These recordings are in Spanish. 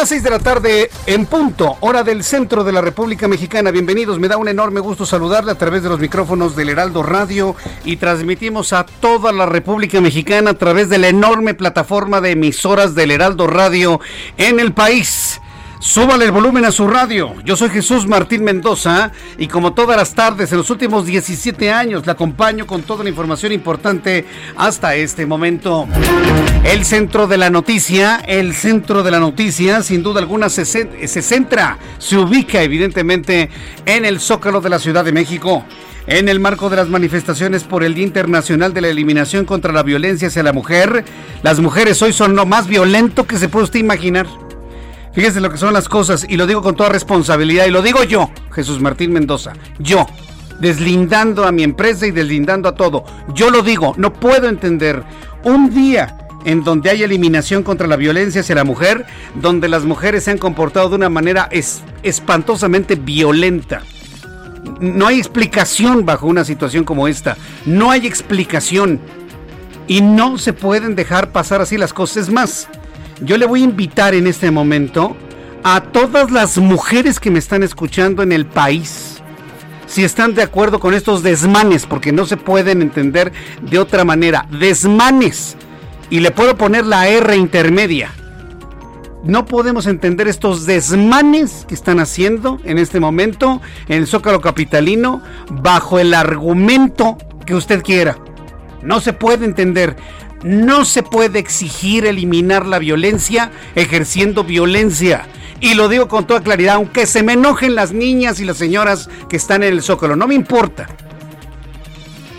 Las 6 de la tarde en punto, hora del centro de la República Mexicana. Bienvenidos, me da un enorme gusto saludarle a través de los micrófonos del Heraldo Radio y transmitimos a toda la República Mexicana a través de la enorme plataforma de emisoras del Heraldo Radio en el país. Súbale el volumen a su radio. Yo soy Jesús Martín Mendoza y como todas las tardes en los últimos 17 años le acompaño con toda la información importante hasta este momento. El centro de la noticia, el centro de la noticia sin duda alguna se, se centra, se ubica evidentemente en el zócalo de la Ciudad de México. En el marco de las manifestaciones por el Día Internacional de la Eliminación contra la Violencia hacia la Mujer, las mujeres hoy son lo más violento que se puede usted imaginar. Fíjese lo que son las cosas y lo digo con toda responsabilidad y lo digo yo, Jesús Martín Mendoza, yo, deslindando a mi empresa y deslindando a todo. Yo lo digo, no puedo entender un día en donde hay eliminación contra la violencia hacia la mujer, donde las mujeres se han comportado de una manera espantosamente violenta. No hay explicación bajo una situación como esta. No hay explicación. Y no se pueden dejar pasar así las cosas. Es más, yo le voy a invitar en este momento a todas las mujeres que me están escuchando en el país, si están de acuerdo con estos desmanes, porque no se pueden entender de otra manera, desmanes, y le puedo poner la R intermedia. No podemos entender estos desmanes que están haciendo en este momento en el Zócalo Capitalino bajo el argumento que usted quiera. No se puede entender. No se puede exigir eliminar la violencia ejerciendo violencia. Y lo digo con toda claridad, aunque se me enojen las niñas y las señoras que están en el zócalo, no me importa.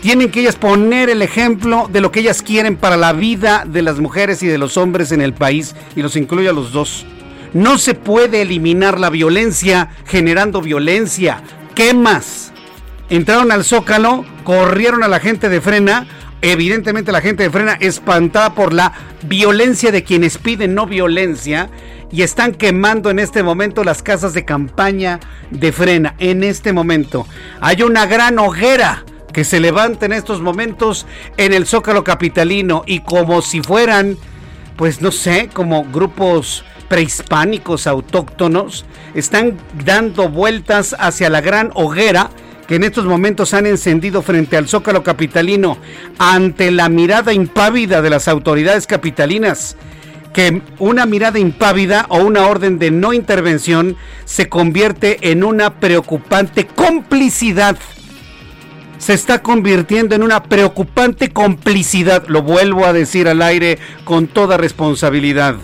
Tienen que ellas poner el ejemplo de lo que ellas quieren para la vida de las mujeres y de los hombres en el país, y los incluyo a los dos. No se puede eliminar la violencia generando violencia. ¿Qué más? Entraron al zócalo, corrieron a la gente de frena, Evidentemente la gente de Frena espantada por la violencia de quienes piden no violencia y están quemando en este momento las casas de campaña de Frena. En este momento hay una gran hoguera que se levanta en estos momentos en el Zócalo Capitalino y como si fueran, pues no sé, como grupos prehispánicos autóctonos, están dando vueltas hacia la gran hoguera en estos momentos han encendido frente al Zócalo Capitalino ante la mirada impávida de las autoridades capitalinas que una mirada impávida o una orden de no intervención se convierte en una preocupante complicidad. Se está convirtiendo en una preocupante complicidad, lo vuelvo a decir al aire con toda responsabilidad.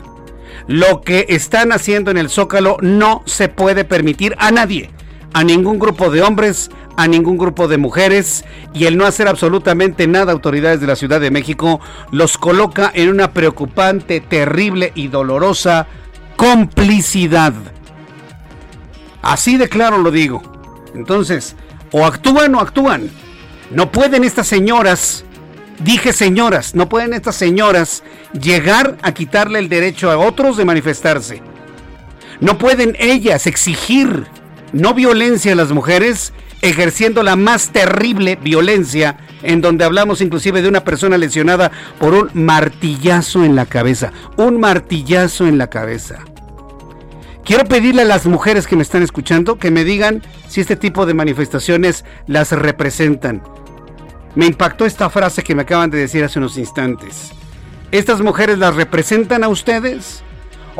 Lo que están haciendo en el Zócalo no se puede permitir a nadie, a ningún grupo de hombres, a ningún grupo de mujeres y el no hacer absolutamente nada autoridades de la Ciudad de México los coloca en una preocupante, terrible y dolorosa complicidad. Así de claro lo digo. Entonces, o actúan o actúan. No pueden estas señoras, dije señoras, no pueden estas señoras llegar a quitarle el derecho a otros de manifestarse. No pueden ellas exigir no violencia a las mujeres ejerciendo la más terrible violencia en donde hablamos inclusive de una persona lesionada por un martillazo en la cabeza, un martillazo en la cabeza. Quiero pedirle a las mujeres que me están escuchando que me digan si este tipo de manifestaciones las representan. Me impactó esta frase que me acaban de decir hace unos instantes. ¿Estas mujeres las representan a ustedes?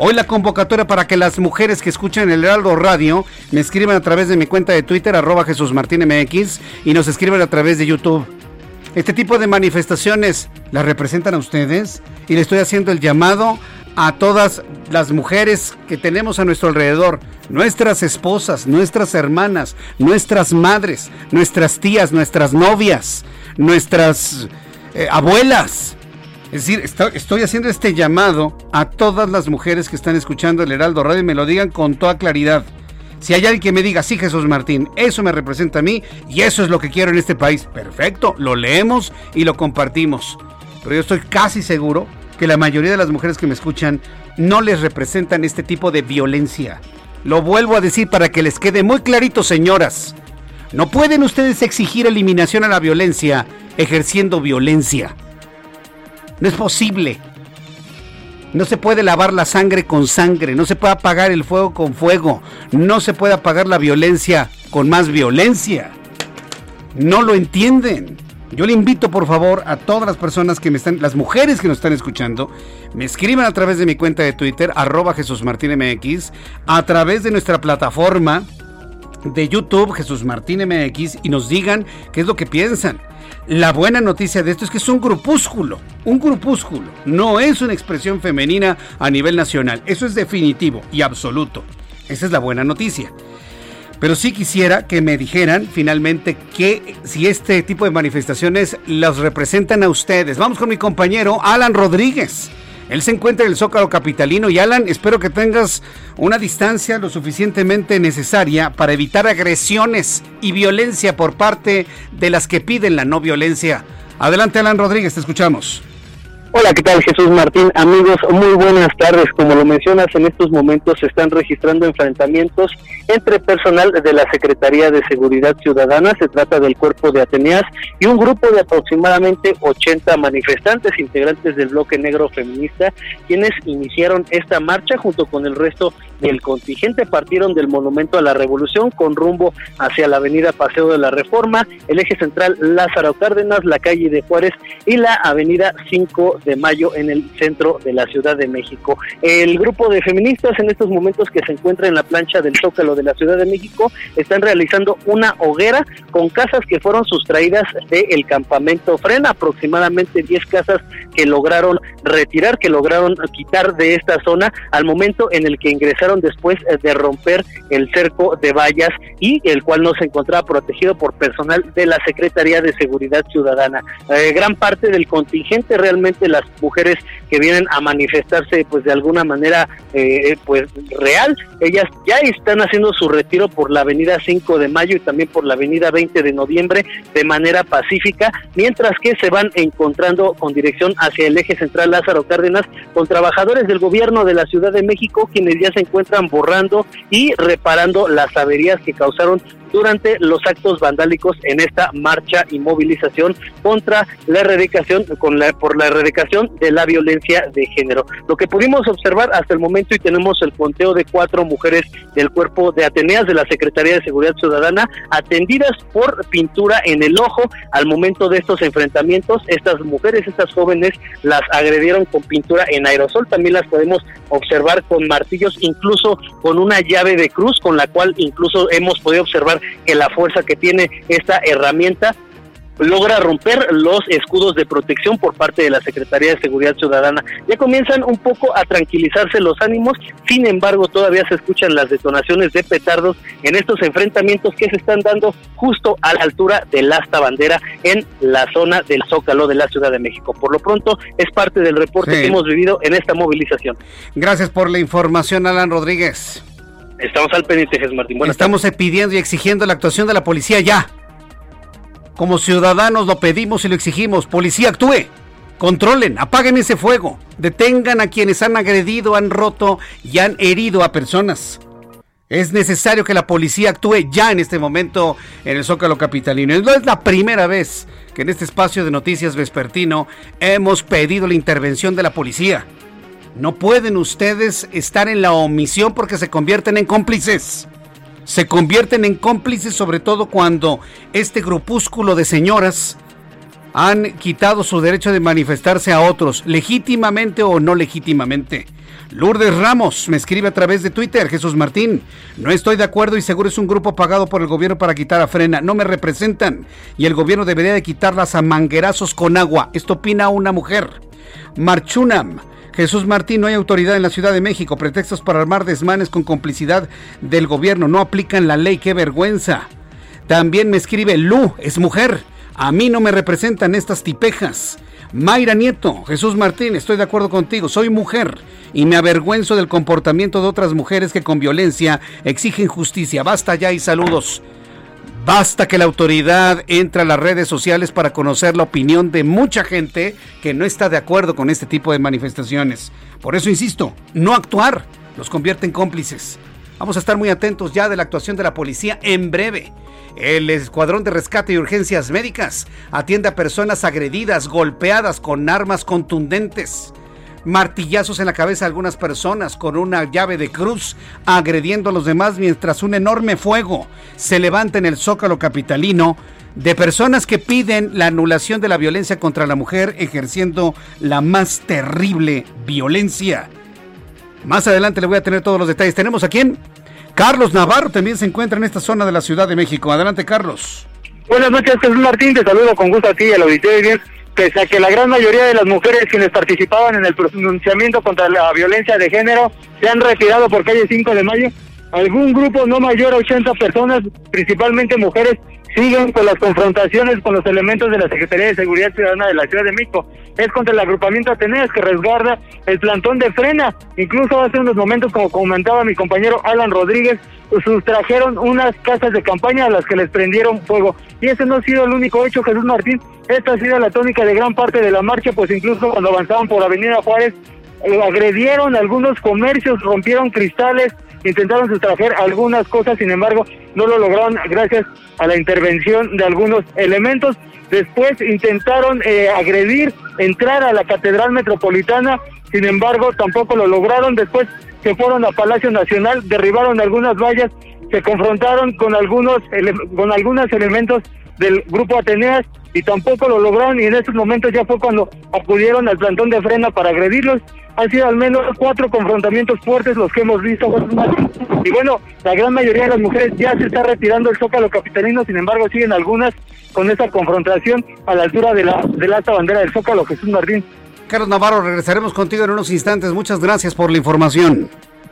Hoy la convocatoria para que las mujeres que escuchan el Heraldo Radio me escriban a través de mi cuenta de Twitter, arroba Jesús Martín MX, y nos escriban a través de YouTube. Este tipo de manifestaciones las representan a ustedes y le estoy haciendo el llamado a todas las mujeres que tenemos a nuestro alrededor, nuestras esposas, nuestras hermanas, nuestras madres, nuestras tías, nuestras novias, nuestras eh, abuelas, es decir, estoy haciendo este llamado a todas las mujeres que están escuchando el Heraldo Radio y me lo digan con toda claridad. Si hay alguien que me diga, sí, Jesús Martín, eso me representa a mí y eso es lo que quiero en este país, perfecto, lo leemos y lo compartimos. Pero yo estoy casi seguro que la mayoría de las mujeres que me escuchan no les representan este tipo de violencia. Lo vuelvo a decir para que les quede muy clarito, señoras. No pueden ustedes exigir eliminación a la violencia ejerciendo violencia. No es posible. No se puede lavar la sangre con sangre, no se puede apagar el fuego con fuego, no se puede apagar la violencia con más violencia. No lo entienden. Yo le invito por favor a todas las personas que me están, las mujeres que nos están escuchando, me escriban a través de mi cuenta de Twitter, arroba Jesús a través de nuestra plataforma de YouTube, Jesús Martín MX, y nos digan qué es lo que piensan. La buena noticia de esto es que es un grupúsculo, un grupúsculo, no es una expresión femenina a nivel nacional, eso es definitivo y absoluto. Esa es la buena noticia. Pero sí quisiera que me dijeran finalmente que si este tipo de manifestaciones los representan a ustedes. Vamos con mi compañero Alan Rodríguez. Él se encuentra en el Zócalo Capitalino y Alan, espero que tengas una distancia lo suficientemente necesaria para evitar agresiones y violencia por parte de las que piden la no violencia. Adelante Alan Rodríguez, te escuchamos. Hola, ¿qué tal Jesús Martín? Amigos, muy buenas tardes. Como lo mencionas, en estos momentos se están registrando enfrentamientos entre personal de la Secretaría de Seguridad Ciudadana, se trata del cuerpo de Ateneas, y un grupo de aproximadamente 80 manifestantes integrantes del bloque negro feminista, quienes iniciaron esta marcha junto con el resto del contingente. Partieron del Monumento a la Revolución con rumbo hacia la avenida Paseo de la Reforma, el eje central Lázaro Cárdenas, la calle de Juárez y la avenida 5 de mayo en el centro de la Ciudad de México. El grupo de feministas en estos momentos que se encuentra en la plancha del Zócalo de la Ciudad de México están realizando una hoguera con casas que fueron sustraídas del campamento Frena, aproximadamente 10 casas que lograron retirar, que lograron quitar de esta zona al momento en el que ingresaron después de romper el cerco de vallas y el cual no se encontraba protegido por personal de la Secretaría de Seguridad Ciudadana. Eh, gran parte del contingente realmente las mujeres que vienen a manifestarse pues de alguna manera eh, pues real, ellas ya están haciendo su retiro por la avenida 5 de mayo y también por la avenida 20 de noviembre de manera pacífica, mientras que se van encontrando con dirección hacia el eje central Lázaro Cárdenas con trabajadores del gobierno de la Ciudad de México quienes ya se encuentran borrando y reparando las averías que causaron durante los actos vandálicos en esta marcha y movilización contra la erradicación con la, por la erradicación de la violencia de género. Lo que pudimos observar hasta el momento y tenemos el conteo de cuatro mujeres del cuerpo de Ateneas de la Secretaría de Seguridad Ciudadana atendidas por pintura en el ojo al momento de estos enfrentamientos. Estas mujeres, estas jóvenes las agredieron con pintura en aerosol, también las podemos observar con martillos, incluso con una llave de cruz con la cual incluso hemos podido observar que la fuerza que tiene esta herramienta logra romper los escudos de protección por parte de la Secretaría de Seguridad Ciudadana. Ya comienzan un poco a tranquilizarse los ánimos, sin embargo todavía se escuchan las detonaciones de petardos en estos enfrentamientos que se están dando justo a la altura del asta bandera en la zona del Zócalo de la Ciudad de México. Por lo pronto es parte del reporte que hemos vivido en esta movilización. Gracias por la información, Alan Rodríguez. Estamos al pendiente, Jesús Martín. Estamos pidiendo y exigiendo la actuación de la policía ya. Como ciudadanos lo pedimos y lo exigimos. Policía, actúe. Controlen, apaguen ese fuego. Detengan a quienes han agredido, han roto y han herido a personas. Es necesario que la policía actúe ya en este momento en el Zócalo Capitalino. No es la primera vez que en este espacio de noticias vespertino hemos pedido la intervención de la policía. No pueden ustedes estar en la omisión porque se convierten en cómplices. Se convierten en cómplices sobre todo cuando este grupúsculo de señoras han quitado su derecho de manifestarse a otros, legítimamente o no legítimamente. Lourdes Ramos me escribe a través de Twitter, Jesús Martín, no estoy de acuerdo y seguro es un grupo pagado por el gobierno para quitar a Frena, no me representan y el gobierno debería de quitarlas a manguerazos con agua. Esto opina una mujer. Marchunam, Jesús Martín, no hay autoridad en la Ciudad de México, pretextos para armar desmanes con complicidad del gobierno, no aplican la ley, qué vergüenza. También me escribe Lu, es mujer, a mí no me representan estas tipejas. Mayra Nieto, Jesús Martín, estoy de acuerdo contigo, soy mujer y me avergüenzo del comportamiento de otras mujeres que con violencia exigen justicia. Basta ya y saludos. Basta que la autoridad entre a las redes sociales para conocer la opinión de mucha gente que no está de acuerdo con este tipo de manifestaciones. Por eso insisto, no actuar los convierte en cómplices. Vamos a estar muy atentos ya de la actuación de la policía en breve. El Escuadrón de Rescate y Urgencias Médicas atiende a personas agredidas, golpeadas con armas contundentes. Martillazos en la cabeza a algunas personas con una llave de cruz, agrediendo a los demás mientras un enorme fuego se levanta en el zócalo capitalino de personas que piden la anulación de la violencia contra la mujer ejerciendo la más terrible violencia. Más adelante le voy a tener todos los detalles. Tenemos a quién? Carlos Navarro también se encuentra en esta zona de la Ciudad de México. Adelante, Carlos. Buenas noches, Jesús Martín. Te saludo con gusto a ti y. Pese a que la gran mayoría de las mujeres quienes participaban en el pronunciamiento contra la violencia de género se han retirado por calle 5 de mayo, algún grupo no mayor a 80 personas, principalmente mujeres, siguen con las confrontaciones con los elementos de la Secretaría de Seguridad Ciudadana de la Ciudad de México. Es contra el agrupamiento Ateneas que resguarda el plantón de frena. Incluso hace unos momentos, como comentaba mi compañero Alan Rodríguez, sustrajeron unas casas de campaña a las que les prendieron fuego. Y ese no ha sido el único hecho, Jesús Martín. Esta ha sido la tónica de gran parte de la marcha, pues incluso cuando avanzaban por Avenida Juárez, eh, agredieron algunos comercios, rompieron cristales, intentaron sustraer algunas cosas, sin embargo, no lo lograron gracias a la intervención de algunos elementos. Después intentaron eh, agredir, entrar a la Catedral Metropolitana, sin embargo, tampoco lo lograron. Después se fueron a Palacio Nacional, derribaron algunas vallas, se confrontaron con algunos, con algunos elementos del grupo Ateneas y tampoco lo lograron y en estos momentos ya fue cuando acudieron al plantón de frena para agredirlos. Han sido al menos cuatro confrontamientos fuertes los que hemos visto. Y bueno, la gran mayoría de las mujeres ya se está retirando el zócalo capitalino, sin embargo siguen algunas con esa confrontación a la altura de la, de la alta bandera del zócalo Jesús Martín. Carlos Navarro, regresaremos contigo en unos instantes. Muchas gracias por la información.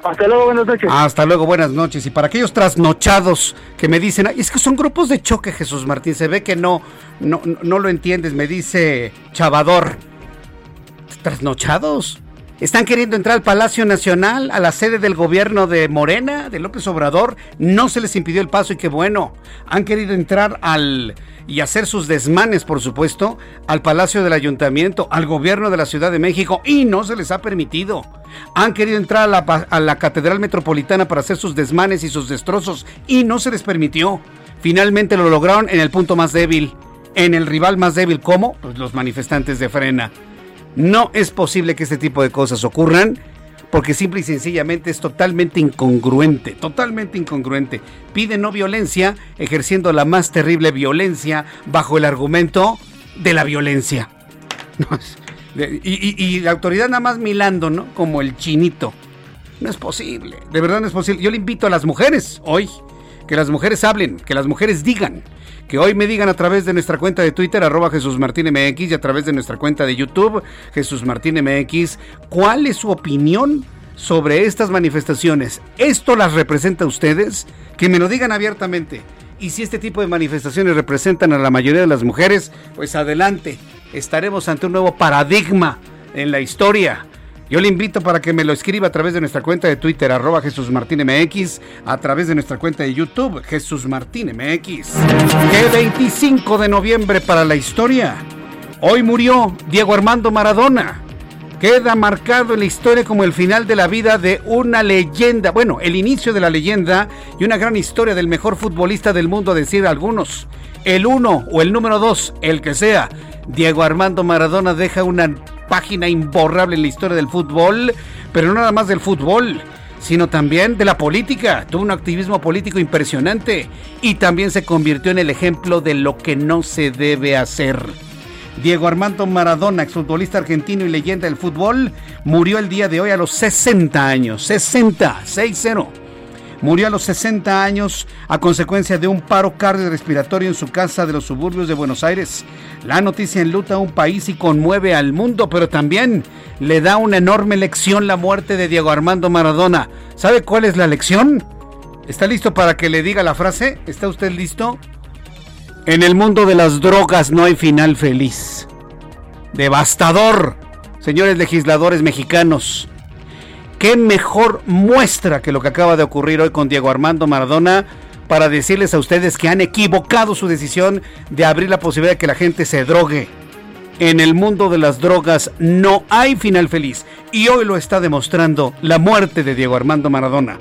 Hasta luego, buenas noches. Hasta luego, buenas noches. Y para aquellos trasnochados que me dicen, es que son grupos de choque, Jesús Martín, se ve que no, no, no lo entiendes, me dice Chavador. ¿Trasnochados? Están queriendo entrar al Palacio Nacional, a la sede del gobierno de Morena, de López Obrador. No se les impidió el paso y qué bueno. Han querido entrar al y hacer sus desmanes, por supuesto, al Palacio del Ayuntamiento, al gobierno de la Ciudad de México y no se les ha permitido. Han querido entrar a la, Catedral Metropolitana para hacer sus desmanes y sus destrozos y no se les permitió. Finalmente lo lograron en el punto más débil, en el rival más débil, ¿cómo? Pues los manifestantes de Frena. No es posible que este tipo de cosas ocurran porque simple y sencillamente es totalmente incongruente, totalmente incongruente. Pide no violencia ejerciendo la más terrible violencia bajo el argumento de la violencia. y, la autoridad nada más milando, ¿no? Como el chinito. No es posible, de verdad no es posible. Yo le invito a las mujeres hoy, que las mujeres hablen, que las mujeres digan que hoy me digan a través de nuestra cuenta de Twitter, arroba Jesús Martín MX, y a través de nuestra cuenta de YouTube, Jesús Martín MX, cuál es su opinión sobre estas manifestaciones. ¿Esto las representa a ustedes? Que me lo digan abiertamente. Y si este tipo de manifestaciones representan a la mayoría de las mujeres, pues adelante, estaremos ante un nuevo paradigma en la historia yo le invito para que me lo escriba a través de nuestra cuenta de Twitter, arroba Jesús Martín MX, a través de nuestra cuenta de YouTube, Jesús Martín MX. Que 25 de noviembre para la historia. Hoy murió Diego Armando Maradona. queda marcado en la historia como el final de la vida de una leyenda, bueno, el inicio de la leyenda y una gran historia del mejor futbolista del mundo, a decir algunos. El uno o el número dos, el que sea, Diego Armando Maradona deja una página imborrable en la historia del fútbol, pero no nada más del fútbol, sino también de la política. Tuvo un activismo político impresionante y también se convirtió en el ejemplo de lo que no se debe hacer. Diego Armando Maradona, exfutbolista argentino y leyenda del fútbol, murió el día de hoy a los 60 años. 60, 6-0. Murió a los 60 años a consecuencia de un paro cardiorrespiratorio en su casa de los suburbios de Buenos Aires. La noticia enluta a un país y conmueve al mundo, pero también le da una enorme lección la muerte de Diego Armando Maradona. ¿Sabe cuál es la lección? ¿Está listo para que le diga la frase? ¿Está usted listo? En el mundo de las drogas no hay final feliz. Devastador, señores legisladores mexicanos. ¿Qué mejor muestra que lo que acaba de ocurrir hoy con Diego Armando Maradona para decirles a ustedes que han equivocado su decisión de abrir la posibilidad de que la gente se drogue? En el mundo de las drogas no hay final feliz y hoy lo está demostrando la muerte de Diego Armando Maradona.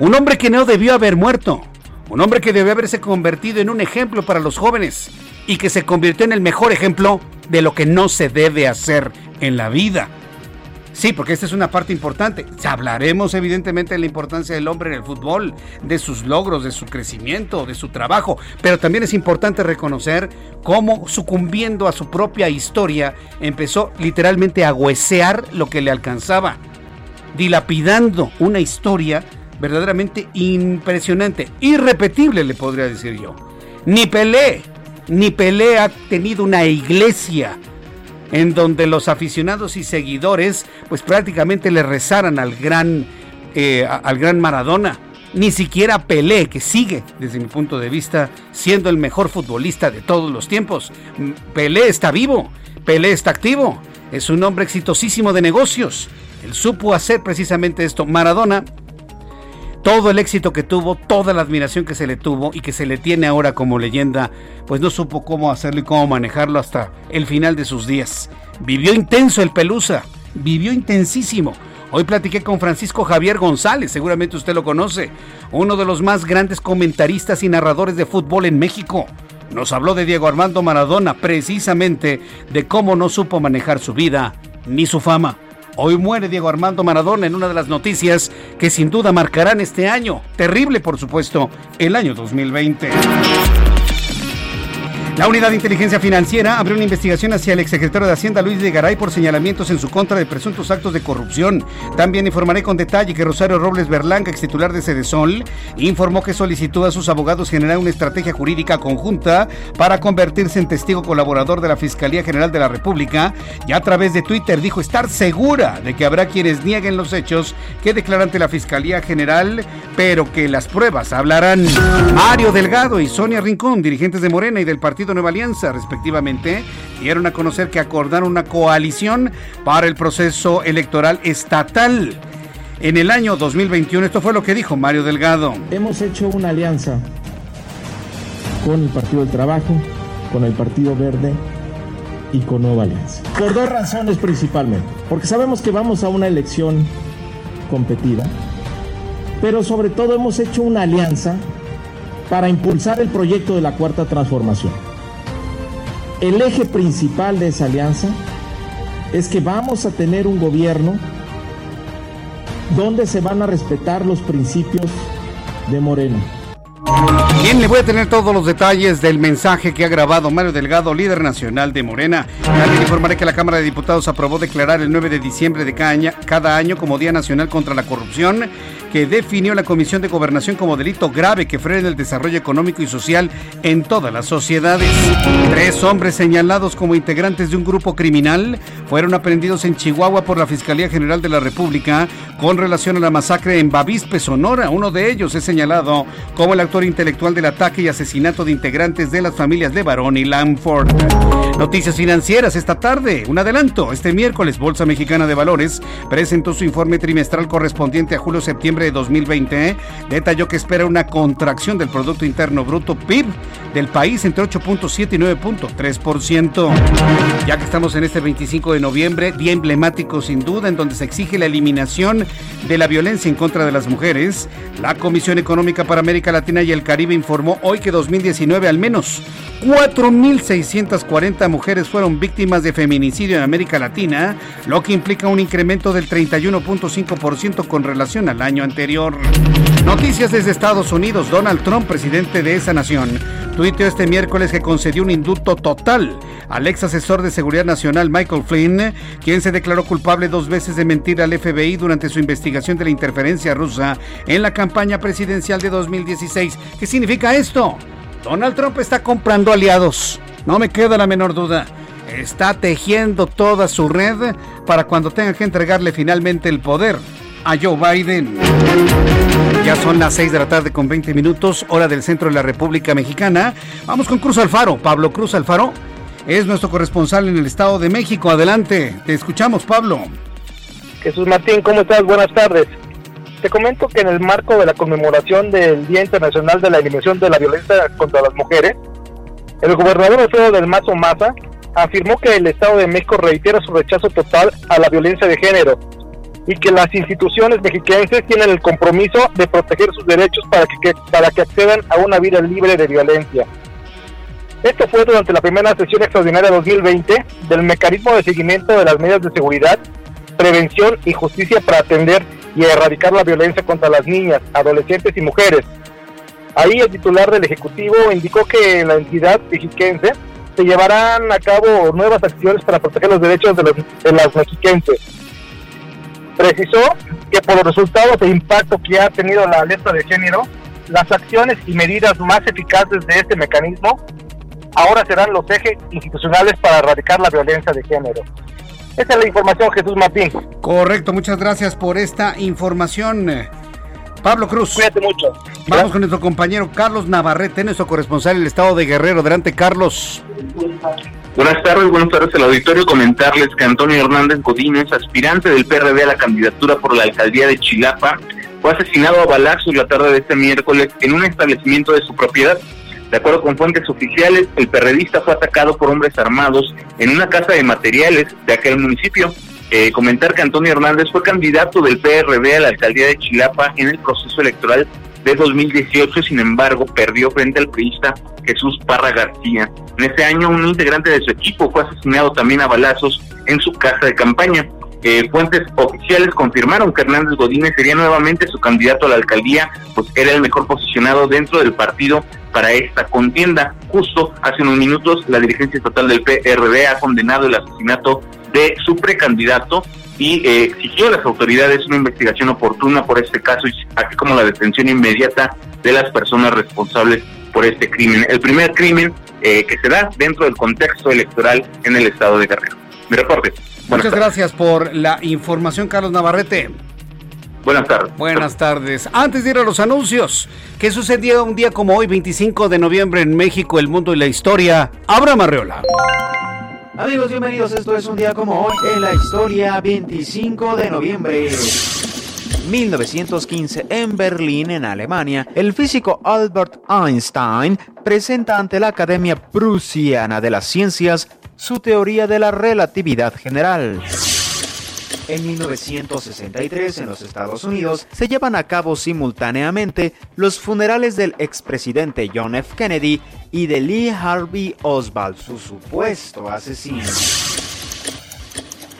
Un hombre que no debió haber muerto, un hombre que debe haberse convertido en un ejemplo para los jóvenes y que se convirtió en el mejor ejemplo de lo que no se debe hacer en la vida. Sí, porque esta es una parte importante. Hablaremos evidentemente de la importancia del hombre en el fútbol, de sus logros, de su crecimiento, de su trabajo, pero también es importante reconocer cómo sucumbiendo a su propia historia empezó literalmente a huesear lo que le alcanzaba, dilapidando una historia verdaderamente impresionante, irrepetible le podría decir yo. Ni Pelé, ni Pelé ha tenido una iglesia en donde los aficionados y seguidores pues prácticamente le rezaran al gran, eh, al gran Maradona. Ni siquiera Pelé, que sigue, desde mi punto de vista, siendo el mejor futbolista de todos los tiempos. Pelé está vivo, Pelé está activo, es un hombre exitosísimo de negocios. Él supo hacer precisamente esto. Maradona todo el éxito que tuvo, toda la admiración que se le tuvo y que se le tiene ahora como leyenda, pues no supo cómo hacerlo y cómo manejarlo hasta el final de sus días. Vivió intenso el Pelusa, vivió intensísimo. Hoy platiqué con Francisco Javier González, seguramente usted lo conoce, uno de los más grandes comentaristas y narradores de fútbol en México. Nos habló de Diego Armando Maradona, precisamente de cómo no supo manejar su vida ni su fama. Hoy muere Diego Armando Maradona en una de las noticias que sin duda marcarán este año, terrible por supuesto, el año 2020. La Unidad de Inteligencia Financiera abrió una investigación hacia el exsecretario de Hacienda Luis de Garay por señalamientos en su contra de presuntos actos de corrupción. También informaré con detalle que Rosario Robles Berlanga, ex titular de Cedesol, informó que solicitó a sus abogados generar una estrategia jurídica conjunta para convertirse en testigo colaborador de la Fiscalía General de la República y a través de Twitter dijo estar segura de que habrá quienes nieguen los hechos que declaran ante la Fiscalía General, pero que las pruebas hablarán. Mario Delgado y Sonia Rincón, dirigentes de Morena y del Partido Nueva Alianza, respectivamente, dieron a conocer que acordaron una coalición para el proceso electoral estatal. En el año 2021, esto fue lo que dijo Mario Delgado. Hemos hecho una alianza con el Partido del Trabajo, con el Partido Verde y con Nueva Alianza. Por dos razones principalmente. Porque sabemos que vamos a una elección competida, pero sobre todo hemos hecho una alianza para impulsar el proyecto de la Cuarta Transformación. El eje principal de esa alianza es que vamos a tener un gobierno donde se van a respetar los principios de Moreno. Bien, le voy a tener todos los detalles del mensaje que ha grabado Mario Delgado, líder nacional de Morena. También informaré que la Cámara de Diputados aprobó declarar el 9 de diciembre de cada año como Día Nacional contra la Corrupción que definió la Comisión de Gobernación como delito grave que frena el desarrollo económico y social en todas las sociedades. Tres hombres señalados como integrantes de un grupo criminal fueron aprendidos en Chihuahua por la Fiscalía General de la República con relación a la masacre en Bavispe, Sonora. Uno de ellos es señalado como el actor intelectual del ataque y asesinato de integrantes de las familias de Barón y Lamford. Noticias financieras esta tarde. Un adelanto. Este miércoles, Bolsa Mexicana de Valores presentó su informe trimestral correspondiente a julio-septiembre de 2020. Detalló que espera una contracción del Producto Interno Bruto PIB del país entre 8.7 y 9.3%. Ya que estamos en este 25 de noviembre, día emblemático sin duda, en donde se exige la eliminación de la violencia en contra de las mujeres, la Comisión Económica para América Latina y el Caribe informó hoy que 2019 al menos 4.640 mujeres fueron víctimas de feminicidio en América Latina, lo que implica un incremento del 31.5% con relación al año anterior. Noticias desde Estados Unidos. Donald Trump, presidente de esa nación, tuiteó este miércoles que concedió un indulto total al ex asesor de seguridad nacional Michael Flynn, quien se declaró culpable dos veces de mentir al FBI durante su investigación de la interferencia rusa en la campaña presidencial de 2016. ¿Qué significa esto? Donald Trump está comprando aliados. No me queda la menor duda. Está tejiendo toda su red para cuando tenga que entregarle finalmente el poder a Joe Biden. Ya son las 6 de la tarde con 20 minutos, hora del centro de la República Mexicana. Vamos con Cruz Alfaro. Pablo Cruz Alfaro es nuestro corresponsal en el Estado de México. Adelante, te escuchamos, Pablo. Jesús Martín, ¿cómo estás? Buenas tardes. Te comento que en el marco de la conmemoración del Día Internacional de la Eliminación de la Violencia contra las Mujeres, el gobernador Alfredo del Mazo Maza afirmó que el Estado de México reitera su rechazo total a la violencia de género y que las instituciones mexiquenses tienen el compromiso de proteger sus derechos para que, para que accedan a una vida libre de violencia. Esto fue durante la primera sesión extraordinaria 2020 del mecanismo de seguimiento de las medidas de seguridad, prevención y justicia para atender y erradicar la violencia contra las niñas, adolescentes y mujeres. Ahí el titular del Ejecutivo indicó que la entidad mexiquense se llevarán a cabo nuevas acciones para proteger los derechos de, los, de las mexiquenses. Precisó que por los resultados de impacto que ha tenido la alerta de género, las acciones y medidas más eficaces de este mecanismo ahora serán los ejes institucionales para erradicar la violencia de género. Esta es la información, Jesús Martín. Correcto, muchas gracias por esta información. Pablo Cruz. Cuídate mucho. Vamos con nuestro compañero Carlos Navarrete, nuestro corresponsal en el estado de Guerrero. Adelante, Carlos. Buenas tardes, buenas tardes al auditorio. Comentarles que Antonio Hernández Godínez, aspirante del PRD a la candidatura por la alcaldía de Chilapa, fue asesinado a balazos la tarde de este miércoles en un establecimiento de su propiedad. De acuerdo con fuentes oficiales, el perredista fue atacado por hombres armados en una casa de materiales de aquel municipio. Eh, comentar que Antonio Hernández fue candidato del PRD a la alcaldía de Chilapa en el proceso electoral de 2018, sin embargo, perdió frente al periodista Jesús Parra García. En ese año, un integrante de su equipo fue asesinado también a balazos en su casa de campaña. Eh, fuentes oficiales confirmaron que Hernández Godínez sería nuevamente su candidato a la alcaldía, pues era el mejor posicionado dentro del partido para esta contienda. Justo hace unos minutos, la dirigencia estatal del PRD ha condenado el asesinato de su precandidato y eh, exigió a las autoridades una investigación oportuna por este caso, así como la detención inmediata de las personas responsables por este crimen. El primer crimen eh, que se da dentro del contexto electoral en el estado de Guerrero. Mi reporte. Muchas gracias por la información, Carlos Navarrete. Buenas tardes. Buenas tardes. Antes de ir a los anuncios, ¿qué sucedió un día como hoy, 25 de noviembre, en México, el mundo y la historia? Abraham Arreola. Amigos, bienvenidos. Esto es un día como hoy en la historia, 25 de noviembre. 1915 en Berlín, en Alemania, el físico Albert Einstein presenta ante la Academia Prusiana de las Ciencias su teoría de la relatividad general. En 1963, en los Estados Unidos, se llevan a cabo simultáneamente los funerales del expresidente John F. Kennedy y de Lee Harvey Oswald, su supuesto asesino.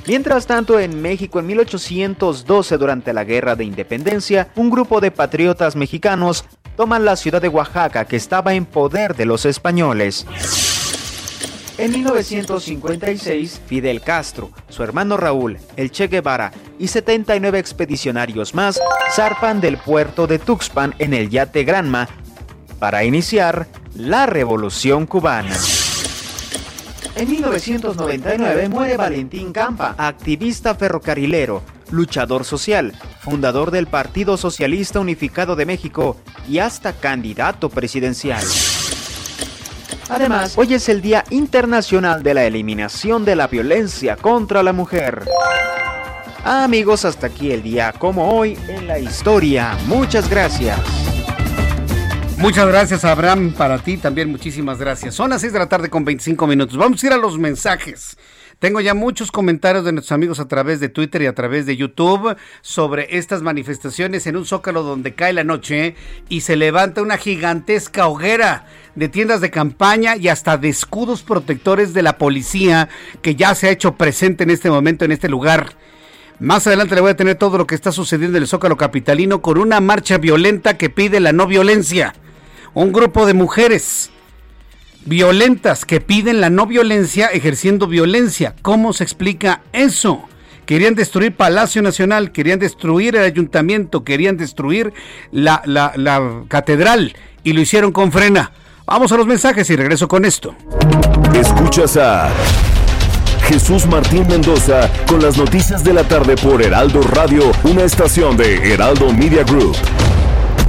Mientras tanto, en México, en 1812, durante la Guerra de Independencia, un grupo de patriotas mexicanos toman la ciudad de Oaxaca, que estaba en poder de los españoles. En 1956, Fidel Castro, su hermano Raúl, el Che Guevara y 79 expedicionarios más zarpan del puerto de Tuxpan en el yate Granma para iniciar la Revolución Cubana. En 1999 muere Valentín Campa, activista ferrocarrilero, luchador social, fundador del Partido Socialista Unificado de México y hasta candidato presidencial. Además, hoy es el Día Internacional de la Eliminación de la Violencia contra la Mujer. Amigos, hasta aquí el día como hoy en la historia. Muchas gracias. Muchas gracias, Abraham. Para ti también muchísimas gracias. Son las 6 de la tarde con 25 minutos. Vamos a ir a los mensajes. Tengo ya muchos comentarios de nuestros amigos a través de Twitter y a través de YouTube sobre estas manifestaciones en un zócalo donde cae la noche y se levanta una gigantesca hoguera de tiendas de campaña y hasta de escudos protectores de la policía que ya se ha hecho presente en este momento en este lugar. Más adelante le voy a tener todo lo que está sucediendo en el Zócalo Capitalino con una marcha violenta que pide la no violencia. Un grupo de mujeres violentas que piden la no violencia ejerciendo violencia. ¿Cómo se explica eso? Querían destruir Palacio Nacional, querían destruir el ayuntamiento, querían destruir la, la catedral y lo hicieron con frena. Vamos a los mensajes y regreso con esto. Escuchas a Jesús Martín Mendoza con las noticias de la tarde por Heraldo Radio, una estación de Heraldo Media Group.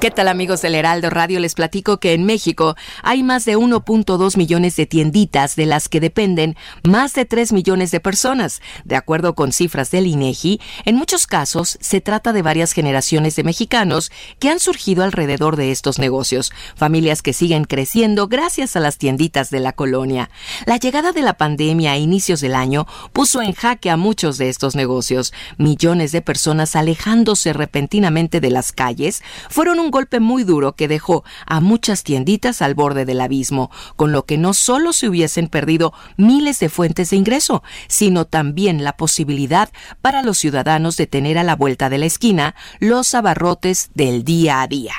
¿Qué tal amigos del Heraldo Radio? Les platico que en México hay más de 1.2 millones de tienditas de las que dependen más de 3 millones de personas. De acuerdo con cifras del INEGI, en muchos casos se trata de varias generaciones de mexicanos que han surgido alrededor de estos negocios, familias que siguen creciendo gracias a las tienditas de la colonia. La llegada de la pandemia a inicios del año puso en jaque a muchos de estos negocios. Millones de personas alejándose repentinamente de las calles fueron un golpe muy duro que dejó a muchas tienditas al borde del abismo, con lo que no solo se hubiesen perdido miles de fuentes de ingreso, sino también la posibilidad para los ciudadanos de tener a la vuelta de la esquina los abarrotes del día a día.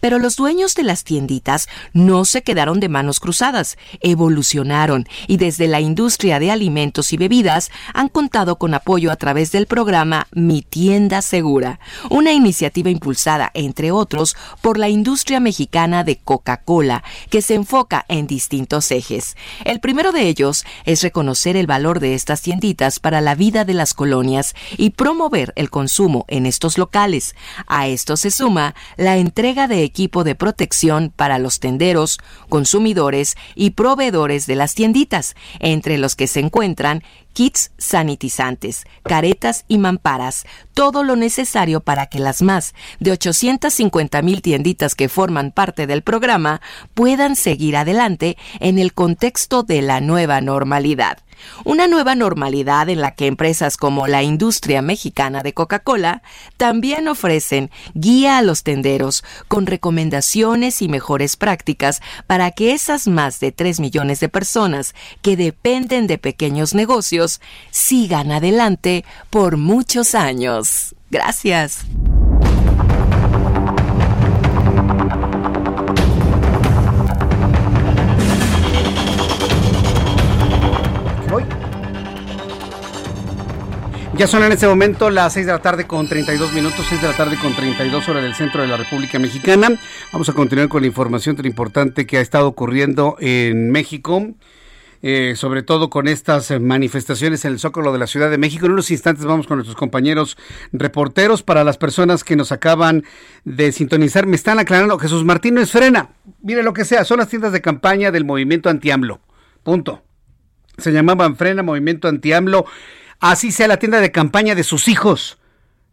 Pero los dueños de las tienditas no se quedaron de manos cruzadas, evolucionaron y desde la industria de alimentos y bebidas han contado con apoyo a través del programa Mi Tienda Segura, una iniciativa impulsada, entre otros, por la industria mexicana de Coca-Cola, que se enfoca en distintos ejes. El primero de ellos es reconocer el valor de estas tienditas para la vida de las colonias y promover el consumo en estos locales. A esto se suma la entrega de equipo de protección para los tenderos, consumidores y proveedores de las tienditas, entre los que se encuentran kits sanitizantes, caretas y mamparas, todo lo necesario para que las más de 850 mil tienditas que forman parte del programa puedan seguir adelante en el contexto de la nueva normalidad. Una nueva normalidad en la que empresas como la industria mexicana de Coca-Cola también ofrecen guía a los tenderos con recomendaciones y mejores prácticas para que esas más de 3 millones de personas que dependen de pequeños negocios sigan adelante por muchos años. Gracias. Ya son en este momento las 6 de la tarde con 32 minutos, 6 de la tarde con 32 horas del centro de la República Mexicana. Vamos a continuar con la información tan importante que ha estado ocurriendo en México. Eh, sobre todo con estas manifestaciones en el Zócalo de la Ciudad de México. En unos instantes vamos con nuestros compañeros reporteros. Para las personas que nos acaban de sintonizar, me están aclarando, Jesús Martín no es frena. Mire lo que sea, son las tiendas de campaña del movimiento anti-AMLO. Punto. Se llamaban Frena, Movimiento Anti-AMLO así sea la tienda de campaña de sus hijos.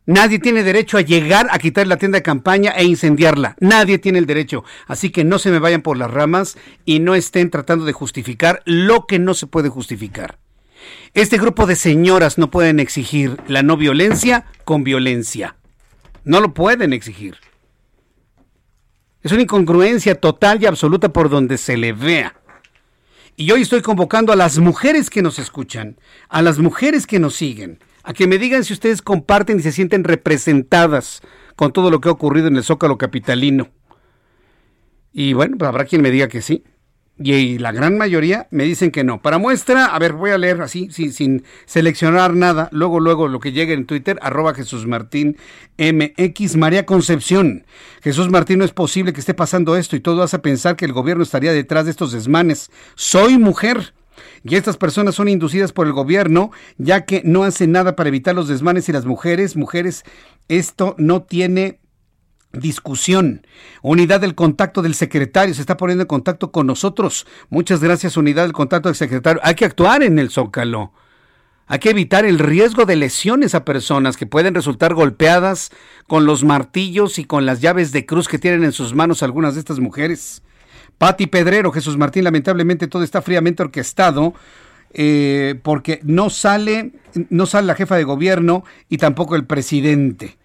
Nadie tiene derecho a llegar a quitar la tienda de campaña e incendiarla. Nadie tiene el derecho. Así que no se me vayan por las ramas y no estén tratando de justificar lo que no se puede justificar. Este grupo de señoras no pueden exigir la no violencia con violencia. No lo pueden exigir. Es una incongruencia total y absoluta por donde se le vea. Y hoy estoy convocando a las mujeres que nos escuchan, a las mujeres que nos siguen, a que me digan si ustedes comparten y se sienten representadas con todo lo que ha ocurrido en el Zócalo Capitalino. Y bueno, pues habrá quien me diga que sí. Y la gran mayoría me dicen que no. Para muestra, a ver, voy a leer así, sin, seleccionar nada. Luego, luego, lo que llegue en Twitter, arroba Jesús Martín MX María Concepción. Jesús Martín, no es posible que esté pasando esto y todo hace pensar que el gobierno estaría detrás de estos desmanes. Soy mujer. Y estas personas son inducidas por el gobierno, ya que no hacen nada para evitar los desmanes y las mujeres, mujeres, esto no tiene discusión. Unidad del contacto del secretario se está poniendo en contacto con nosotros. Muchas gracias, unidad del contacto del secretario. Hay que actuar en el zócalo. Hay que evitar el riesgo de lesiones a personas que pueden resultar golpeadas con los martillos y con las llaves de cruz que tienen en sus manos algunas de estas mujeres. Pati Pedrero, Jesús Martín, lamentablemente todo está fríamente orquestado eh, porque no sale, no sale la jefa de gobierno y tampoco el presidente.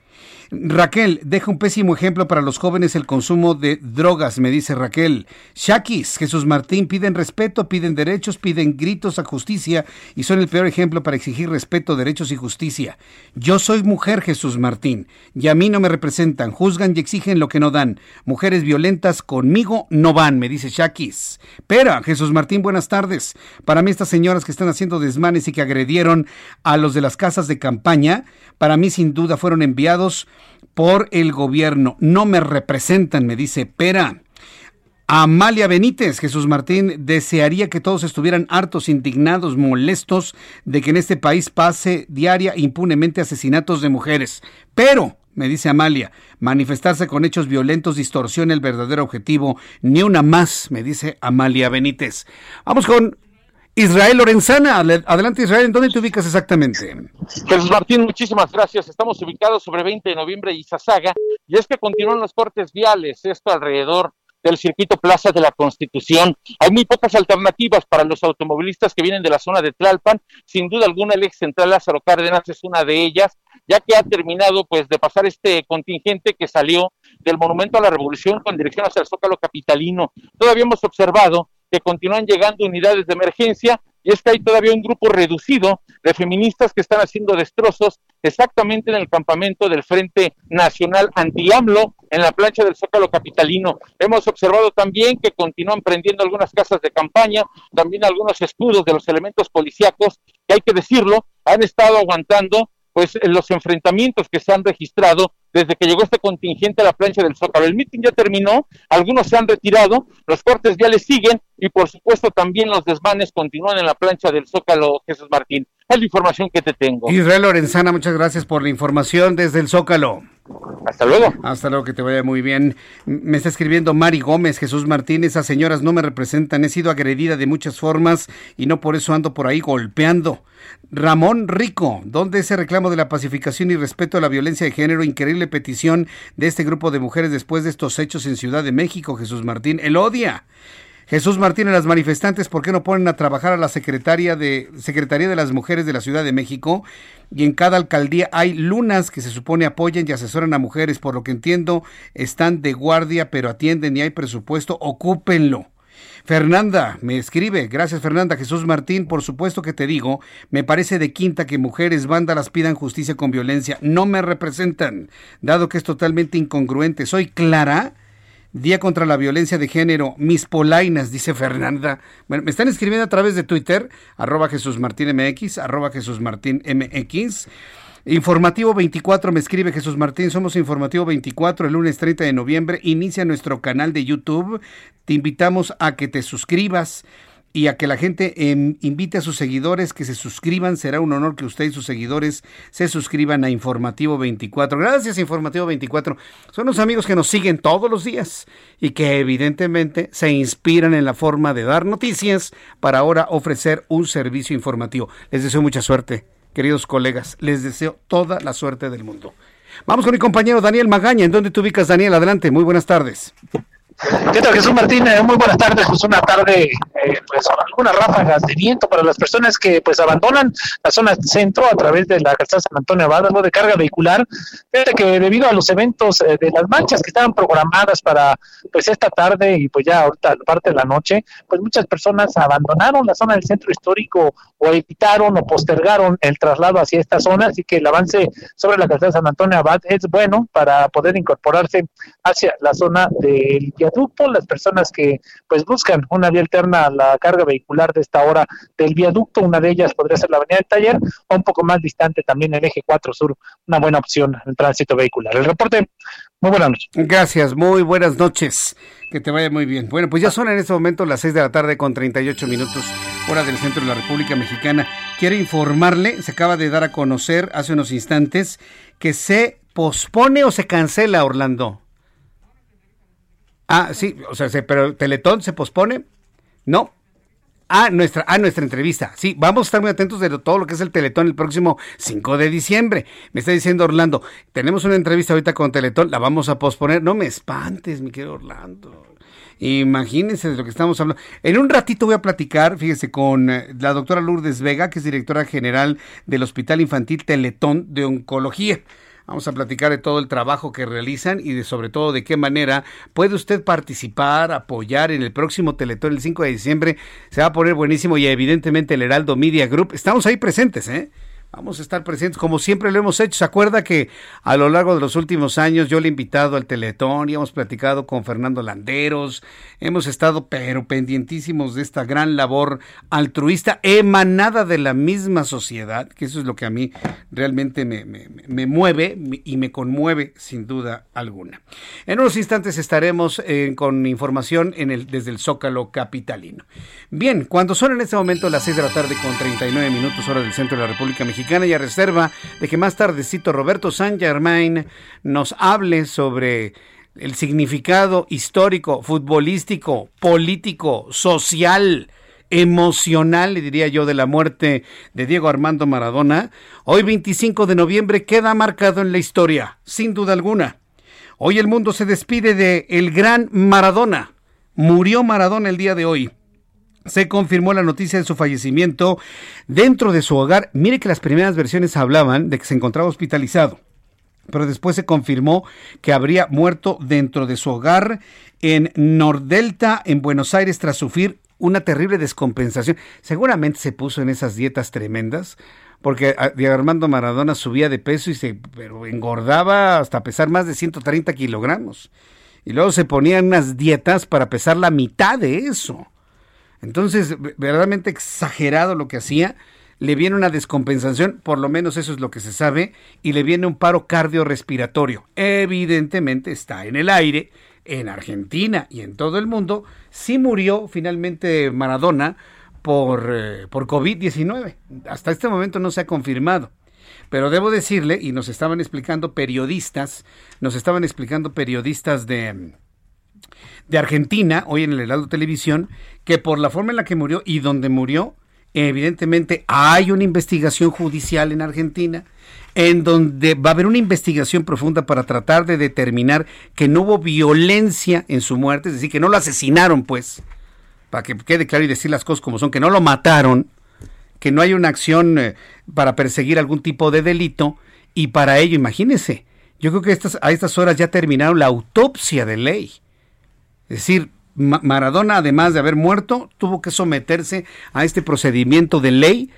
Raquel, deja un pésimo ejemplo para los jóvenes el consumo de drogas, me dice Raquel. Shakis, Jesús Martín, piden respeto, piden derechos, piden gritos a justicia y son el peor ejemplo para exigir respeto, derechos y justicia. Yo soy mujer, Jesús Martín, y a mí no me representan, juzgan y exigen lo que no dan. Mujeres violentas conmigo no van, me dice Shakis. Pero, Jesús Martín, buenas tardes. Para mí estas señoras que están haciendo desmanes y que agredieron a los de las casas de campaña, para mí sin duda fueron enviados por el gobierno. No me representan, me dice Pera. Amalia Benítez, Jesús Martín, desearía que todos estuvieran hartos, indignados, molestos de que en este país pase diaria impunemente asesinatos de mujeres. Pero, me dice Amalia, manifestarse con hechos violentos distorsiona el verdadero objetivo. Ni una más, me dice Amalia Benítez. Vamos con Israel Lorenzana, adelante Israel, ¿en dónde te ubicas exactamente? Jesús Martín, muchísimas gracias. Estamos ubicados sobre 20 de noviembre y Sasaga, y es que continúan los cortes viales, esto alrededor del circuito Plaza de la Constitución. Hay muy pocas alternativas para los automovilistas que vienen de la zona de Tlalpan. Sin duda alguna, el ex central Lázaro Cárdenas es una de ellas, ya que ha terminado pues de pasar este contingente que salió del Monumento a la Revolución con dirección hacia el Zócalo Capitalino. Todavía hemos observado que continúan llegando unidades de emergencia y es que hay todavía un grupo reducido de feministas que están haciendo destrozos exactamente en el campamento del Frente Nacional Anti-AMLO en la plancha del Zócalo Capitalino. Hemos observado también que continúan prendiendo algunas casas de campaña, también algunos escudos de los elementos policíacos que hay que decirlo, han estado aguantando pues los enfrentamientos que se han registrado desde que llegó este contingente a la plancha del Zócalo. El mitin ya terminó, algunos se han retirado, los cortes viales siguen y por supuesto también los desmanes continúan en la plancha del Zócalo Jesús Martín. Es la información que te tengo. Israel Lorenzana, muchas gracias por la información desde el Zócalo. Hasta luego. Hasta luego, que te vaya muy bien. Me está escribiendo Mari Gómez, Jesús Martín, esas señoras no me representan, he sido agredida de muchas formas y no por eso ando por ahí golpeando. Ramón Rico, ¿dónde ese reclamo de la pacificación y respeto a la violencia de género? Increíble petición de este grupo de mujeres después de estos hechos en Ciudad de México, Jesús Martín. El odia. Jesús Martín, las manifestantes, ¿por qué no ponen a trabajar a la Secretaría de, Secretaría de las Mujeres de la Ciudad de México? Y en cada alcaldía hay lunas que se supone apoyan y asesoran a mujeres. Por lo que entiendo, están de guardia, pero atienden y hay presupuesto. Ocúpenlo. Fernanda me escribe, gracias Fernanda, Jesús Martín, por supuesto que te digo, me parece de quinta que mujeres vándalas pidan justicia con violencia, no me representan, dado que es totalmente incongruente. Soy clara, Día contra la Violencia de Género, mis polainas, dice Fernanda. Bueno, me están escribiendo a través de Twitter, arroba Jesús Martín MX, arroba Jesús Martín MX. Informativo 24 me escribe Jesús Martín, somos Informativo 24, el lunes 30 de noviembre, inicia nuestro canal de YouTube, te invitamos a que te suscribas y a que la gente em, invite a sus seguidores que se suscriban. Será un honor que usted y sus seguidores se suscriban a Informativo 24. Gracias, Informativo 24. Son los amigos que nos siguen todos los días y que evidentemente se inspiran en la forma de dar noticias para ahora ofrecer un servicio informativo. Les deseo mucha suerte, queridos colegas. Les deseo toda la suerte del mundo. Vamos con mi compañero Daniel Magaña. ¿En dónde te ubicas, Daniel? Adelante. Muy buenas tardes. ¿Qué tal, Jesús Martín? Eh, muy buenas tardes. Pues una tarde, eh, pues algunas ráfagas de viento para las personas que pues abandonan la zona centro a través de la calzada San Antonio Abad, de carga vehicular. Fíjate que debido a los eventos eh, de las marchas que estaban programadas para pues esta tarde y pues ya ahorita parte de la noche, pues muchas personas abandonaron la zona del centro histórico o evitaron o postergaron el traslado hacia esta zona, así que el avance sobre la calzada San Antonio Abad es bueno para poder incorporarse hacia la zona del viaducto, las personas que pues buscan una vía alterna a la carga vehicular de esta hora del viaducto, una de ellas podría ser la avenida del taller, o un poco más distante también el eje 4 sur, una buena opción en tránsito vehicular. El reporte, muy buenas noches. Gracias, muy buenas noches. Que te vaya muy bien. Bueno, pues ya son en este momento las 6 de la tarde con 38 minutos, hora del centro de la República Mexicana. Quiero informarle, se acaba de dar a conocer hace unos instantes que se pospone o se cancela, Orlando. Ah, sí, o sea, pero Teletón se pospone. No. Ah, nuestra, ah, nuestra entrevista. Sí, vamos a estar muy atentos de todo lo que es el Teletón el próximo 5 de diciembre. Me está diciendo Orlando, tenemos una entrevista ahorita con Teletón, la vamos a posponer. No me espantes, mi querido Orlando. Imagínense de lo que estamos hablando. En un ratito voy a platicar, fíjese, con eh, la doctora Lourdes Vega, que es directora general del Hospital Infantil Teletón de Oncología. Vamos a platicar de todo el trabajo que realizan y de sobre todo de qué manera puede usted participar, apoyar en el próximo Teletón el 5 de diciembre. Se va a poner buenísimo y evidentemente el Heraldo Media Group. Estamos ahí presentes, ¿eh? Vamos a estar presentes como siempre lo hemos hecho. ¿Se acuerda que a lo largo de los últimos años yo le he invitado al Teletón y hemos platicado con Fernando Landeros? Hemos estado pero pendientísimos de esta gran labor altruista emanada de la misma sociedad, que eso es lo que a mí realmente me, mueve y me conmueve sin duda alguna. En unos instantes estaremos eh, con información desde el Zócalo Capitalino. Bien, cuando son en este momento las 6 de la tarde con 39 minutos hora del centro de la República Mexicana, y a reserva de que más tardecito Roberto San Germain nos hable sobre el significado histórico, futbolístico, político, social, emocional, le diría yo, de la muerte de Diego Armando Maradona, hoy 25 de noviembre queda marcado en la historia, sin duda alguna. Hoy el mundo se despide de el gran Maradona. Murió Maradona el día de hoy se confirmó la noticia de su fallecimiento dentro de su hogar. Mire que las primeras versiones hablaban de que se encontraba hospitalizado, pero después se confirmó que habría muerto dentro de su hogar en Nordelta, en Buenos Aires, tras sufrir una terrible descompensación. Seguramente se puso en esas dietas tremendas, porque ah, Diego Armando Maradona subía de peso y se engordaba hasta pesar más de 130 kilogramos. Y luego se ponían unas dietas para pesar la mitad de eso. Entonces, verdaderamente exagerado lo que hacía. Le viene una descompensación, por lo menos eso es lo que se sabe, y le viene un paro cardiorrespiratorio. Evidentemente está en el aire, en Argentina y en todo el mundo. Sí murió finalmente Maradona por, eh, por COVID-19. Hasta este momento no se ha confirmado. Pero debo decirle, y nos estaban explicando periodistas, nos estaban explicando periodistas de, de Argentina, hoy en el Heraldo Televisión, que por la forma en la que murió y donde murió, evidentemente hay una investigación judicial en Argentina en donde va a haber una investigación profunda para tratar de determinar que no hubo violencia en su muerte, es decir, que no lo asesinaron, pues, para que quede claro y decir las cosas como son, que no lo mataron, que no hay una acción eh, para perseguir algún tipo de delito, y para ello, imagínense, yo creo que estas, a estas horas ya terminaron la autopsia de ley. Es decir, Maradona, además de haber muerto, tuvo que someterse a este procedimiento de ley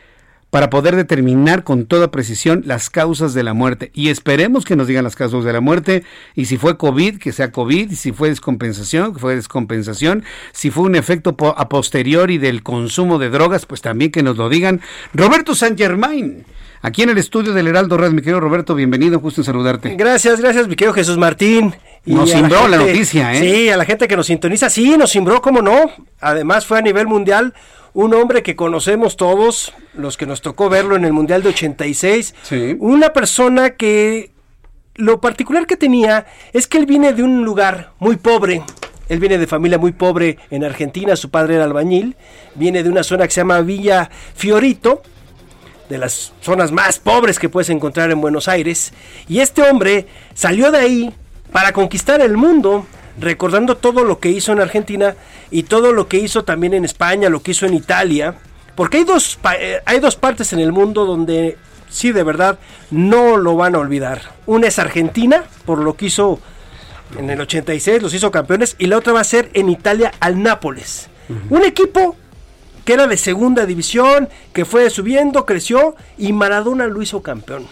para poder determinar con toda precisión las causas de la muerte. Y esperemos que nos digan las causas de la muerte. Y si fue COVID, que sea COVID. Y si fue descompensación, que fue descompensación. Si fue un efecto a posteriori del consumo de drogas, pues también que nos lo digan. Roberto San Germain aquí en el estudio del Heraldo Red. Mi querido Roberto, bienvenido, justo en saludarte. Gracias, gracias, mi querido Jesús Martín. Nos cimbró la, noticia, ¿eh? Sí, a la gente que nos sintoniza, sí, nos cimbró, cómo no. Además fue a nivel mundial un hombre que conocemos todos, los que nos tocó verlo en el Mundial de 86. Sí. Una persona que lo particular que tenía es que él viene de un lugar muy pobre. Él viene de familia muy pobre en Argentina, su padre era albañil, viene de una zona que se llama Villa Fiorito, de las zonas más pobres que puedes encontrar en Buenos Aires. Y este hombre salió de ahí para conquistar el mundo, recordando todo lo que hizo en Argentina y todo lo que hizo también en España, lo que hizo en Italia, porque hay dos, eh, hay dos partes en el mundo donde sí, de verdad, no lo van a olvidar. Una es Argentina, por lo que hizo en el 86, los hizo campeones, y la otra va a ser en Italia al Nápoles. Un equipo que era de segunda división, que fue subiendo, creció, y Maradona lo hizo campeón.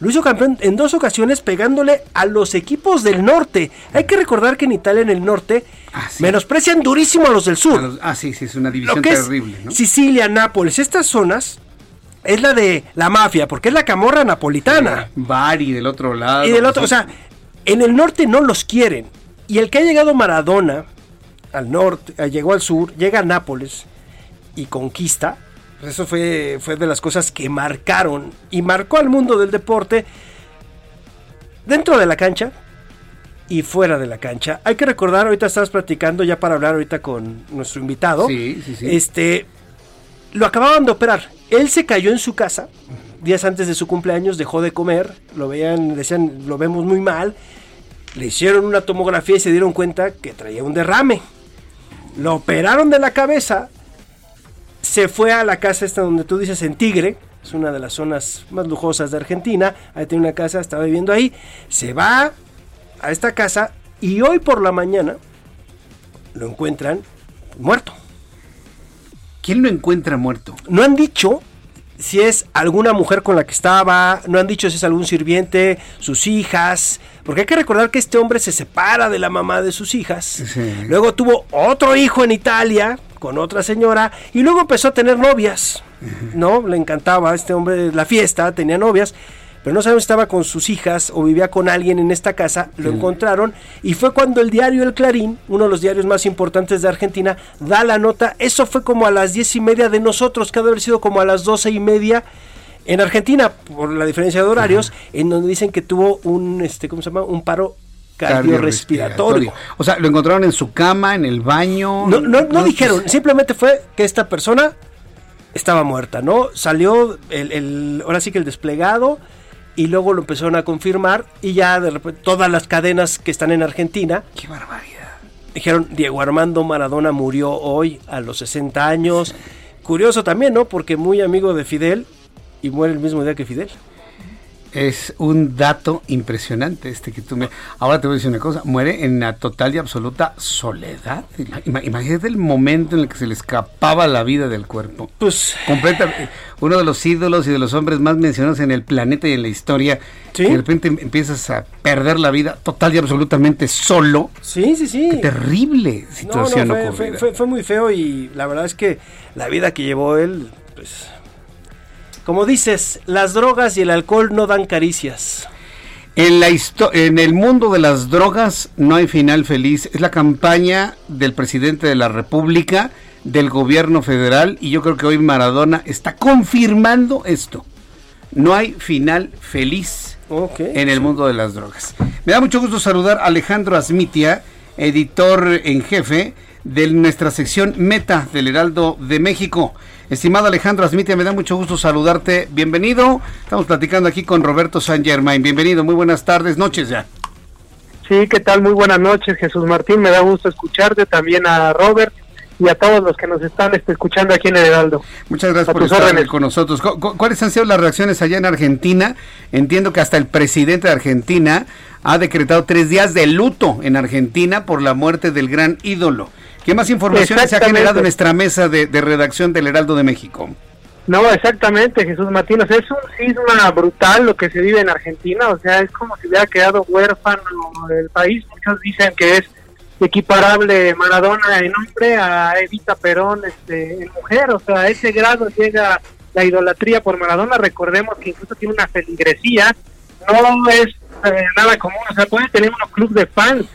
Lo hizo campeón en dos ocasiones pegándole a los equipos del norte. Hay que recordar que en Italia, en el norte, Ah, menosprecian durísimo a los del sur. Ah, sí, sí, es una división Lo que es terrible. ¿no? Sicilia, Nápoles, estas zonas es la de la mafia, porque es la camorra napolitana. Bari del otro lado. Y del otro, o sea, en el norte no los quieren. Y el que ha llegado Maradona al norte, eh, llegó al sur, llega a Nápoles y conquista. Pues eso fue, fue de las cosas que marcaron y marcó al mundo del deporte dentro de la cancha y fuera de la cancha. Hay que recordar, ahorita estás platicando ya para hablar ahorita con nuestro invitado. Sí, sí, sí. Este, lo acababan de operar. Él se cayó en su casa días antes de su cumpleaños, dejó de comer, lo veían, decían, lo vemos muy mal. Le hicieron una tomografía y se dieron cuenta que traía un derrame. Lo operaron de la cabeza, se fue a la casa esta donde tú dices en Tigre, es una de las zonas más lujosas de Argentina, ahí tiene una casa, estaba viviendo ahí, se va a esta casa y hoy por la mañana lo encuentran muerto. ¿Quién lo encuentra muerto? No han dicho si es alguna mujer con la que estaba, no han dicho si es algún sirviente, sus hijas, porque hay que recordar que este hombre se separa de la mamá de sus hijas, luego tuvo otro hijo en Italia con otra señora y luego empezó a tener novias, ¿no? Le encantaba a este hombre la fiesta, tenía novias, pero no sabemos si estaba con sus hijas o vivía con alguien en esta casa, lo encontraron y fue cuando el diario El Clarín, uno de los diarios más importantes de Argentina, da la nota, eso fue como a las diez y media de nosotros, que ha de haber sido como a las doce y media en Argentina, por la diferencia de horarios, en donde dicen que tuvo un, este, ¿cómo se llama? Un paro cardiorrespiratorio. O sea, lo encontraron en su cama, en el baño. No, no, no dijeron, simplemente fue que esta persona estaba muerta, ¿no? Salió el, el, ahora sí que el desplegado y luego lo empezaron a confirmar y ya de repente todas las cadenas que están en Argentina. ¡Qué barbaridad! Dijeron, Diego Armando Maradona murió hoy a los 60 años. Curioso también, ¿no? Porque muy amigo de Fidel y muere el mismo día que Fidel. Es un dato impresionante este que tú me... Ahora te voy a decir una cosa, muere en la total y absoluta soledad. Ima- Imagínate el momento en el que se le escapaba la vida del cuerpo. Pues... Completa, uno de los ídolos y de los hombres más mencionados en el planeta y en la historia. Que de repente em- empiezas a perder la vida total y absolutamente solo. Sí, sí, sí. Qué terrible No, situación no, fue, ocurrida. fue, fue- fue muy feo y la verdad es que la vida que llevó él, pues... Como dices, las drogas y el alcohol no dan caricias. En, la en el mundo de las drogas no hay final feliz. Es la campaña del presidente de la República, del gobierno federal, y yo creo que hoy Maradona está confirmando esto. No hay final feliz en el mundo de las drogas. Me da mucho gusto saludar a Alejandro Asmitia, editor en jefe de nuestra sección Meta del Heraldo de México. Estimado Alejandro Asmitia, me da mucho gusto saludarte. Bienvenido. Estamos platicando aquí con Roberto San Germain. Bienvenido, muy buenas tardes, noches ya. Sí, ¿qué tal? Muy buenas noches, Jesús Martín. Me da gusto escucharte, también a Robert y a todos los que nos están este, escuchando aquí en el Heraldo. Muchas gracias A por estar órdenes. con nosotros. ¿Cu- cu- ¿Cuáles han sido las reacciones allá en Argentina? Entiendo que hasta el presidente de Argentina ha decretado tres días de luto en Argentina por la muerte del gran ídolo. ¿Qué más información se ha generado en nuestra mesa de, de redacción del Heraldo de México? No, exactamente, Jesús sea, es un sisma brutal lo que se vive en Argentina. O sea, es como si hubiera quedado huérfano el país. Muchos dicen que es equiparable Maradona en hombre a Evita Perón este, en mujer. O sea, a ese grado llega la idolatría por Maradona. Recordemos que incluso tiene una feligresía. No es eh, nada común. O sea, puede tener unos club de fans,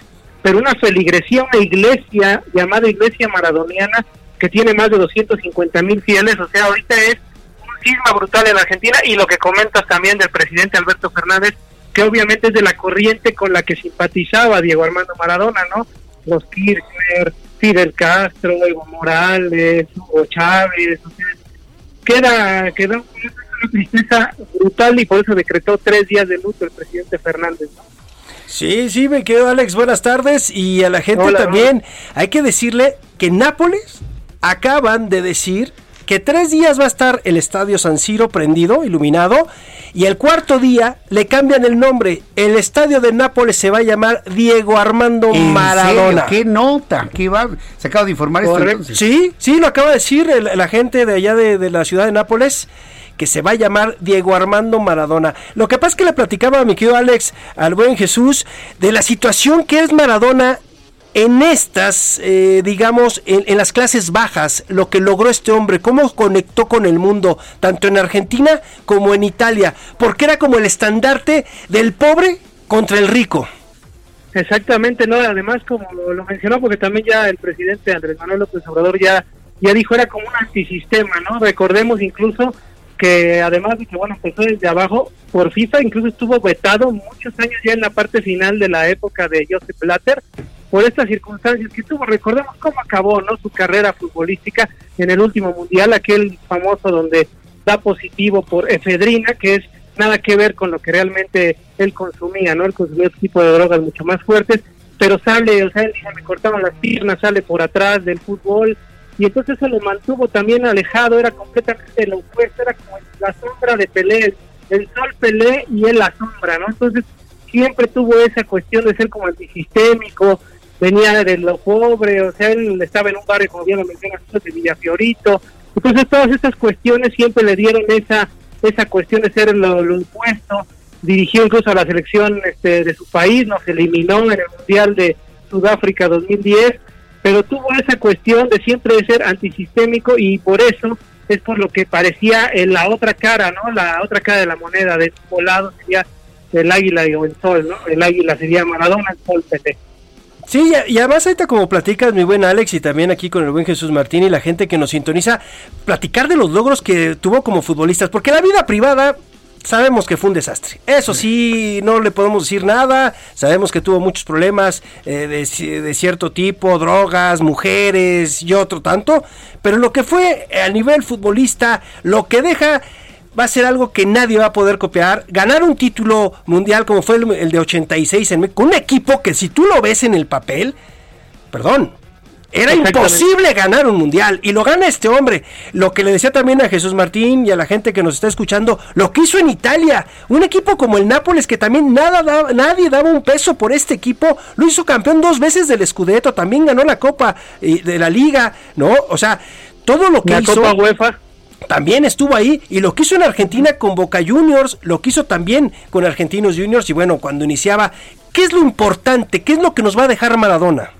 pero una feligresía, una iglesia llamada Iglesia Maradoniana que tiene más de 250 mil fieles. O sea, ahorita es un sisma brutal en Argentina y lo que comentas también del presidente Alberto Fernández, que obviamente es de la corriente con la que simpatizaba Diego Armando Maradona, ¿no? Los Kirchner, Fidel Castro, Evo Morales, Hugo Chávez, o sea, queda, queda una tristeza brutal y por eso decretó tres días de luto el presidente Fernández. ¿no? Sí, sí, me quedo Alex, buenas tardes y a la gente también hay que decirle que Nápoles acaban de decir que tres días va a estar el estadio San Siro prendido, iluminado, y el cuarto día le cambian el nombre. El estadio de Nápoles se va a llamar Diego Armando Maradona. ¿Qué nota? ¿Qué va? Se acaba de informar esto. Sí, sí, lo acaba de decir la gente de allá de, de la ciudad de Nápoles que se va a llamar Diego Armando Maradona. Lo que pasa es que le platicaba a mi querido Alex, al buen Jesús, de la situación que es Maradona en estas, eh, digamos, en, las clases bajas, lo que logró este hombre, cómo conectó con el mundo, tanto en Argentina como en Italia, porque era como el estandarte del pobre contra el rico. Exactamente, no, además como lo mencionó, porque también ya el presidente Andrés Manuel López Obrador ya, ya dijo, era como un antisistema, ¿no? Recordemos incluso que además de que, bueno, empezó desde abajo, por FIFA incluso estuvo vetado muchos años ya en la parte final de la época de Joseph Blatter, por estas circunstancias que tuvo. Recordemos cómo acabó no su carrera futbolística en el último mundial, aquel famoso donde da positivo por efedrina, que es nada que ver con lo que realmente él consumía, ¿no? Él consumía otro tipo de drogas mucho más fuertes, pero sale, o sea, él dice, me cortaban las piernas, sale por atrás del fútbol, y entonces eso lo mantuvo también alejado, era completamente lo opuesto, era como la sombra de Pelé, el sol Pelé y él la sombra, ¿no? Entonces siempre tuvo esa cuestión de ser como antisistémico, venía de lo pobre, o sea, él estaba en un barrio, como bien lo mencionas, de Villafiorito. Entonces, todas estas cuestiones siempre le dieron esa esa cuestión de ser lo, lo impuesto. Dirigió incluso a la selección este, de su país, nos eliminó en el Mundial de Sudáfrica 2010, pero tuvo esa cuestión de siempre de ser antisistémico y por eso es por lo que parecía en la otra cara, ¿no? La otra cara de la moneda, de su lado sería el águila o el sol, ¿no? El águila sería Maradona, el sol PT. Sí, y además ahorita como platicas mi buen Alex y también aquí con el buen Jesús Martín y la gente que nos sintoniza, platicar de los logros que tuvo como futbolistas, porque la vida privada sabemos que fue un desastre. Eso sí, no le podemos decir nada. Sabemos que tuvo muchos problemas eh, de, de, cierto tipo, drogas, mujeres y otro tanto. Pero lo que fue a nivel futbolista, lo que deja va a ser algo que nadie va a poder copiar. Ganar un título mundial como fue el, de 86 en, con un equipo que si tú lo ves en el papel, perdón, era imposible ganar un mundial y lo gana este hombre. Lo que le decía también a Jesús Martín y a la gente que nos está escuchando, lo que hizo en Italia, un equipo como el Nápoles que también nada nadie daba un peso por este equipo, lo hizo campeón dos veces del Scudetto, también ganó la Copa eh, de la Liga, ¿no? O sea, todo lo que la hizo Copa UEFA también estuvo ahí y lo quiso en Argentina con Boca Juniors, lo quiso también con Argentinos Juniors y bueno, cuando iniciaba, ¿qué es lo importante? ¿Qué es lo que nos va a dejar Maradona?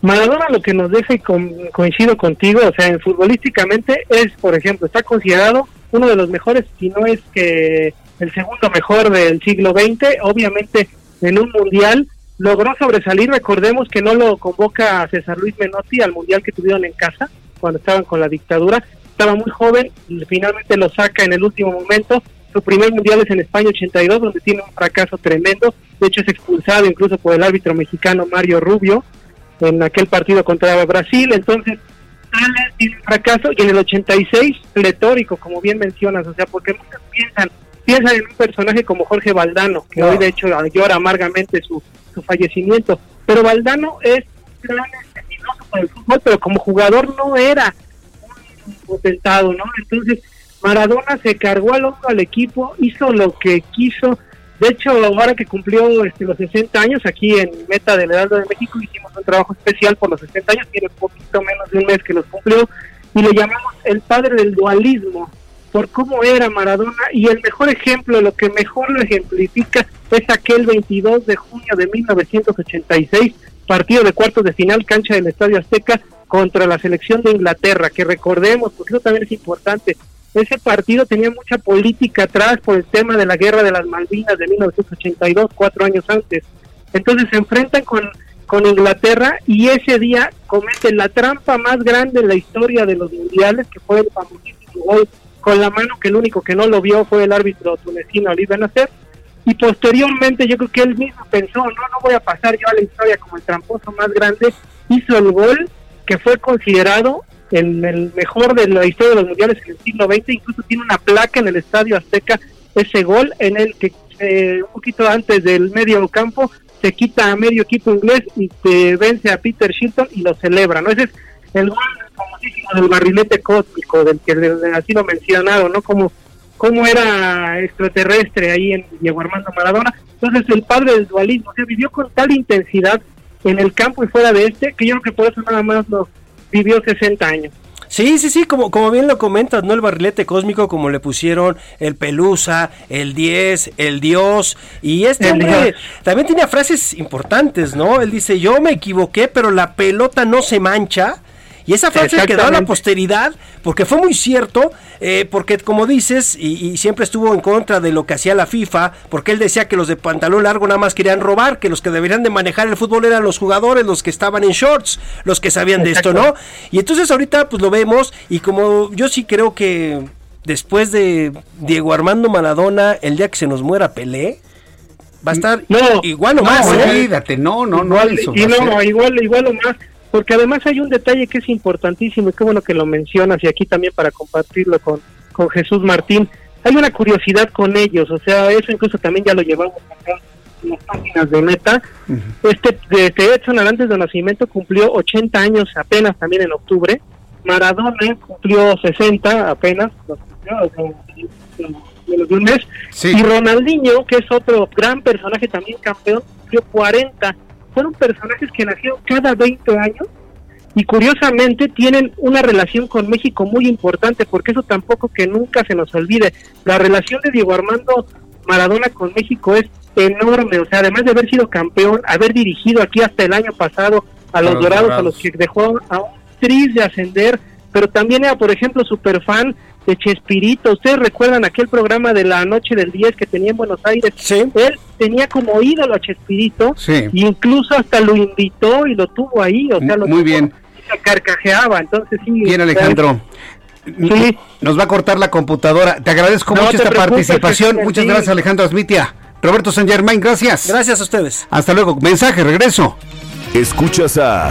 Maradona lo que nos deja y coincido contigo, o sea, futbolísticamente es, por ejemplo, está considerado uno de los mejores, si no es que el segundo mejor del siglo XX, obviamente en un mundial logró sobresalir, recordemos que no lo convoca a César Luis Menotti al mundial que tuvieron en casa cuando estaban con la dictadura, estaba muy joven, finalmente lo saca en el último momento. Su primer mundial es en España 82, donde tiene un fracaso tremendo. De hecho, es expulsado incluso por el árbitro mexicano Mario Rubio en aquel partido contra Brasil. Entonces, sale, tiene un fracaso y en el 86, pletórico, como bien mencionas, o sea, porque muchos piensan, piensan en un personaje como Jorge Valdano, que hoy de hecho llora amargamente su, su fallecimiento. Pero Valdano es un gran por el fútbol, pero como jugador no era potentado, ¿no? Entonces, Maradona se cargó al hombro al equipo, hizo lo que quiso. De hecho, ahora que cumplió este, los 60 años, aquí en Meta del Heraldo de México hicimos un trabajo especial por los 60 años, tiene poquito menos de un mes que los cumplió, y le llamamos el padre del dualismo, por cómo era Maradona, y el mejor ejemplo, lo que mejor lo ejemplifica, es aquel 22 de junio de 1986, partido de cuartos de final, cancha del Estadio Azteca, contra la selección de Inglaterra, que recordemos, porque eso también es importante, ese partido tenía mucha política atrás por el tema de la guerra de las Malvinas de 1982, cuatro años antes. Entonces se enfrentan con, con Inglaterra y ese día cometen la trampa más grande en la historia de los mundiales, que fue el famosísimo gol con la mano, que el único que no lo vio fue el árbitro tunecino Oliver Nasser. Y posteriormente yo creo que él mismo pensó, no, no voy a pasar yo a la historia como el tramposo más grande, hizo el gol que fue considerado el, el, mejor de la historia de los mundiales en el siglo XX, incluso tiene una placa en el Estadio Azteca, ese gol en el que eh, un poquito antes del medio campo, se quita a medio equipo inglés y se vence a Peter Shilton y lo celebra, ¿no? Ese es el gol famosísimo del barrilete cósmico, del que así lo mencionaron, ¿no? Como cómo era extraterrestre ahí en Diego Armando Maradona. Entonces el padre del dualismo, o sea, vivió con tal intensidad en el campo y fuera de este, que yo creo que por eso nada más lo vivió 60 años. Sí, sí, sí, como, como bien lo comentas, ¿no? El barrilete cósmico, como le pusieron el Pelusa, el 10, el Dios. Y este hombre también tenía frases importantes, ¿no? Él dice, yo me equivoqué, pero la pelota no se mancha. Y esa frase quedó a la posteridad porque fue muy cierto, eh, porque como dices, y, siempre estuvo en contra de lo que hacía la FIFA, porque él decía que los de pantalón largo nada más querían robar, que los que deberían de manejar el fútbol eran los jugadores, los que estaban en shorts, los que sabían de esto, ¿no? Y entonces ahorita pues lo vemos y como yo sí creo que después de Diego Armando Maradona, el día que se nos muera Pelé, va a estar igual o más. No, ¿eh? no, no, no, no, igual, igual o más porque además hay un detalle que es importantísimo y qué bueno que lo mencionas y aquí también para compartirlo con, con Jesús Martín. Hay una curiosidad con ellos, o sea, eso incluso también ya lo llevamos acá en las páginas de Meta. Este de Edson antes de nacimiento cumplió 80 años apenas también en octubre. Maradona cumplió 60 apenas, menos de un mes. Y Ronaldinho, que es otro gran personaje también campeón, cumplió 40 fueron personajes que nacieron cada 20 años y curiosamente tienen una relación con México muy importante, porque eso tampoco que nunca se nos olvide. La relación de Diego Armando Maradona con México es enorme, o sea, además de haber sido campeón, haber dirigido aquí hasta el año pasado a los, dorados, a los que dejó a un tris de ascender, pero también era, por ejemplo, super fan de Chespirito. Ustedes recuerdan aquel programa de la noche del 10 que tenía en Buenos Aires. Él tenía como ídolo a Chespirito. Sí. incluso hasta lo invitó y lo tuvo ahí. O sea, lo Muy bien. Se carcajeaba. Entonces, sí. Bien, Alejandro. Sí. Nos va a cortar la computadora. Te agradezco mucho esta participación. Muchas gracias, Alejandro Asmitia. Roberto San Germain, gracias. Gracias a ustedes. Hasta luego. Mensaje, regreso. Escuchas a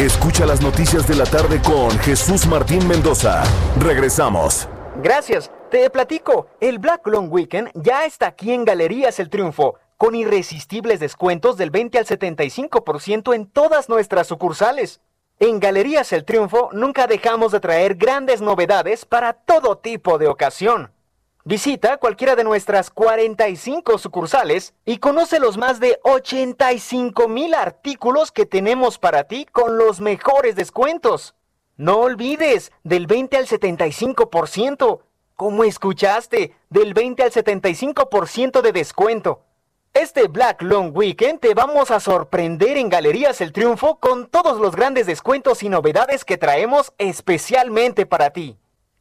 Escucha las noticias de la tarde con Jesús Martín Mendoza. Regresamos. Gracias. Te platico. El Black Long Weekend ya está aquí en Galerías El Triunfo, con irresistibles descuentos del 20 al 75% en todas nuestras sucursales. En Galerías El Triunfo nunca dejamos de traer grandes novedades para todo tipo de ocasión. Visita cualquiera de nuestras 45 sucursales y conoce los más de 85 mil artículos que tenemos para ti con los mejores descuentos. No olvides, del 20 al 75%. ¿Cómo escuchaste? Del 20 al 75% de descuento. Este Black Long Weekend te vamos a sorprender en Galerías El Triunfo con todos los grandes descuentos y novedades que traemos especialmente para ti.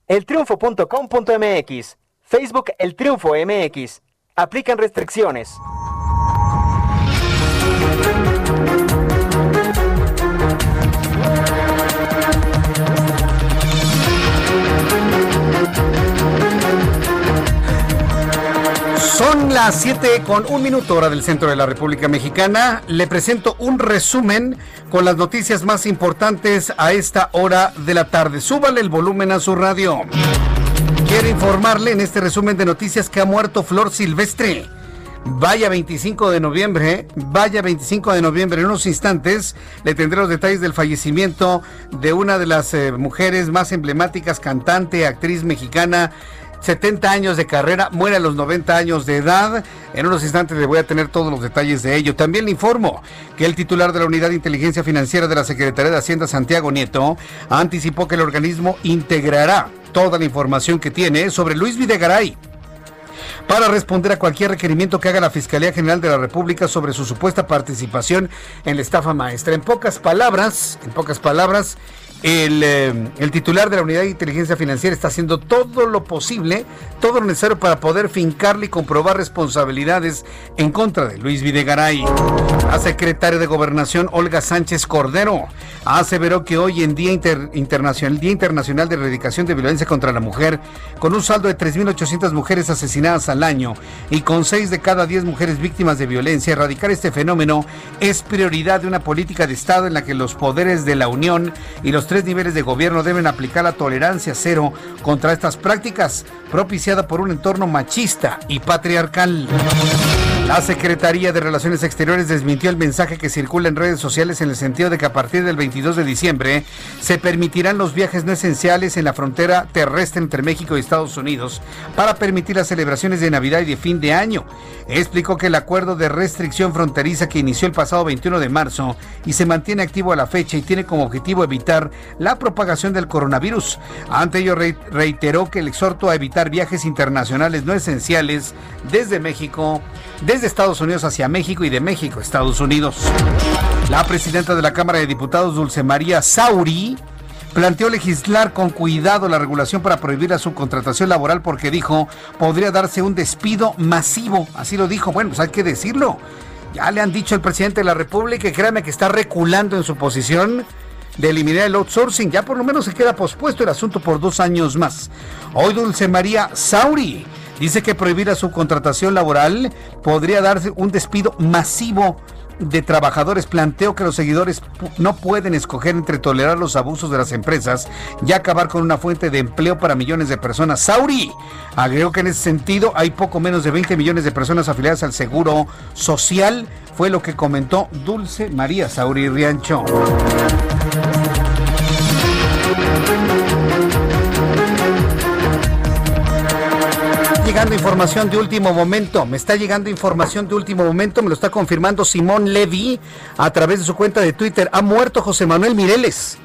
Eltriunfo.com.mx Facebook El Triunfo MX. Aplican restricciones. Son las 7 con un minuto hora del centro de la República Mexicana. Le presento un resumen con las noticias más importantes a esta hora de la tarde. Súbale el volumen a su radio. Quiero informarle en este resumen de noticias que ha muerto Flor Silvestre. Vaya 25 de noviembre, ¿eh? vaya 25 de noviembre. En unos instantes le tendré los detalles del fallecimiento de una de las eh, mujeres más emblemáticas, cantante, actriz mexicana. 70 años de carrera, muere a los 90 años de edad. En unos instantes le voy a tener todos los detalles de ello. También le informo que el titular de la Unidad de Inteligencia Financiera de la Secretaría de Hacienda, Santiago Nieto, anticipó que el organismo integrará toda la información que tiene sobre Luis Videgaray para responder a cualquier requerimiento que haga la Fiscalía General de la República sobre su supuesta participación en la estafa maestra. En pocas palabras, en pocas palabras, Eh, el, titular de la Unidad de Inteligencia Financiera está haciendo todo lo posible, todo lo necesario para poder fincarle y comprobar responsabilidades en contra de Luis Videgaray. La secretaria de Gobernación, Olga Sánchez Cordero, aseveró que hoy en Día Internacional, Día Internacional de Erradicación de Violencia contra la Mujer, con un saldo de 3.800 mujeres asesinadas al año y con 6 de cada 10 mujeres víctimas de violencia, erradicar este fenómeno es prioridad de una política de Estado en la que los poderes de la Unión y los tres niveles de gobierno deben aplicar la tolerancia cero contra estas prácticas, propiciada por un entorno machista y patriarcal. La Secretaría de Relaciones Exteriores desmintió el mensaje que circula en redes sociales en el sentido de que a partir del 22 de diciembre se permitirán los viajes no esenciales en la frontera terrestre entre México y Estados Unidos para permitir las celebraciones de Navidad y de fin de año. Explicó que el acuerdo de restricción fronteriza que inició el pasado 21 de marzo y se mantiene activo a la fecha y tiene como objetivo evitar la propagación del coronavirus. Ante ello reiteró que el exhorto a evitar viajes internacionales no esenciales desde México desde Estados Unidos hacia México y de México a Estados Unidos. La presidenta de la Cámara de Diputados, Dulce María Sauri, planteó legislar con cuidado la regulación para prohibir la subcontratación laboral porque dijo podría darse un despido masivo. Así lo dijo. Bueno, pues hay que decirlo. Ya le han dicho al presidente de la República que créame que está reculando en su posición de eliminar el outsourcing. Ya por lo menos se queda pospuesto el asunto por dos años más. Hoy Dulce María Sauri Dice que prohibir la subcontratación laboral podría darse un despido masivo de trabajadores. Planteo que los seguidores no pueden escoger entre tolerar los abusos de las empresas y acabar con una fuente de empleo para millones de personas. Sauri agregó que en ese sentido hay poco menos de 20 millones de personas afiliadas al Seguro Social. Fue lo que comentó Dulce María Sauri Riancho. Información de último momento. Me está llegando información de último momento. Me lo está confirmando Simón Levy a través de su cuenta de Twitter. Ha muerto José Manuel Mireles.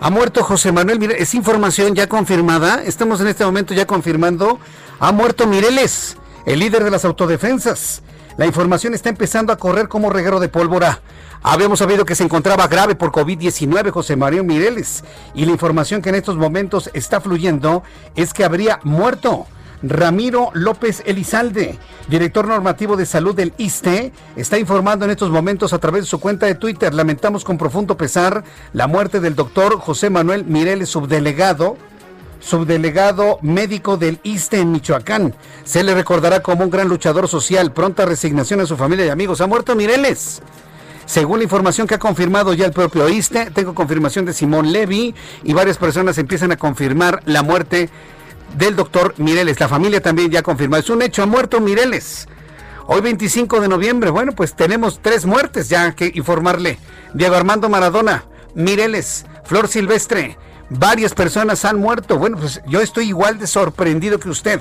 Ha muerto José Manuel Mireles. Es información ya confirmada. Estamos en este momento ya confirmando. Ha muerto Mireles, el líder de las autodefensas. La información está empezando a correr como reguero de pólvora. Habíamos sabido que se encontraba grave por COVID-19 José María Mireles y la información que en estos momentos está fluyendo es que habría muerto. Ramiro López Elizalde, director normativo de salud del ISTE, está informando en estos momentos a través de su cuenta de Twitter. Lamentamos con profundo pesar la muerte del doctor José Manuel Mireles, subdelegado subdelegado médico del ISTE en Michoacán. Se le recordará como un gran luchador social. Pronta resignación a su familia y amigos. Ha muerto Mireles. Según la información que ha confirmado ya el propio ISTE, tengo confirmación de Simón Levy y varias personas empiezan a confirmar la muerte del doctor Mireles. La familia también ya confirmado. Es un hecho, ha muerto Mireles. Hoy 25 de noviembre, bueno, pues tenemos tres muertes ya que informarle. Diego Armando Maradona, Mireles, Flor Silvestre, varias personas han muerto. Bueno, pues yo estoy igual de sorprendido que usted.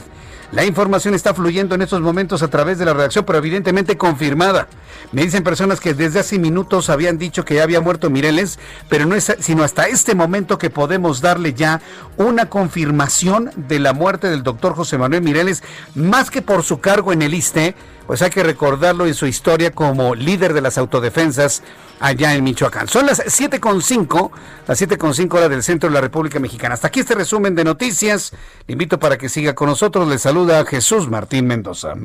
La información está fluyendo en estos momentos a través de la redacción, pero evidentemente confirmada. Me dicen personas que desde hace minutos habían dicho que ya había muerto Mireles, pero no es sino hasta este momento que podemos darle ya una confirmación de la muerte del doctor José Manuel Mireles, más que por su cargo en el ISTE, pues hay que recordarlo en su historia como líder de las autodefensas allá en Michoacán. Son las 7.5, las 7.5 horas del centro de la República Mexicana. Hasta aquí este resumen de noticias. Le invito para que siga con nosotros. Le saluda Jesús Martín Mendoza.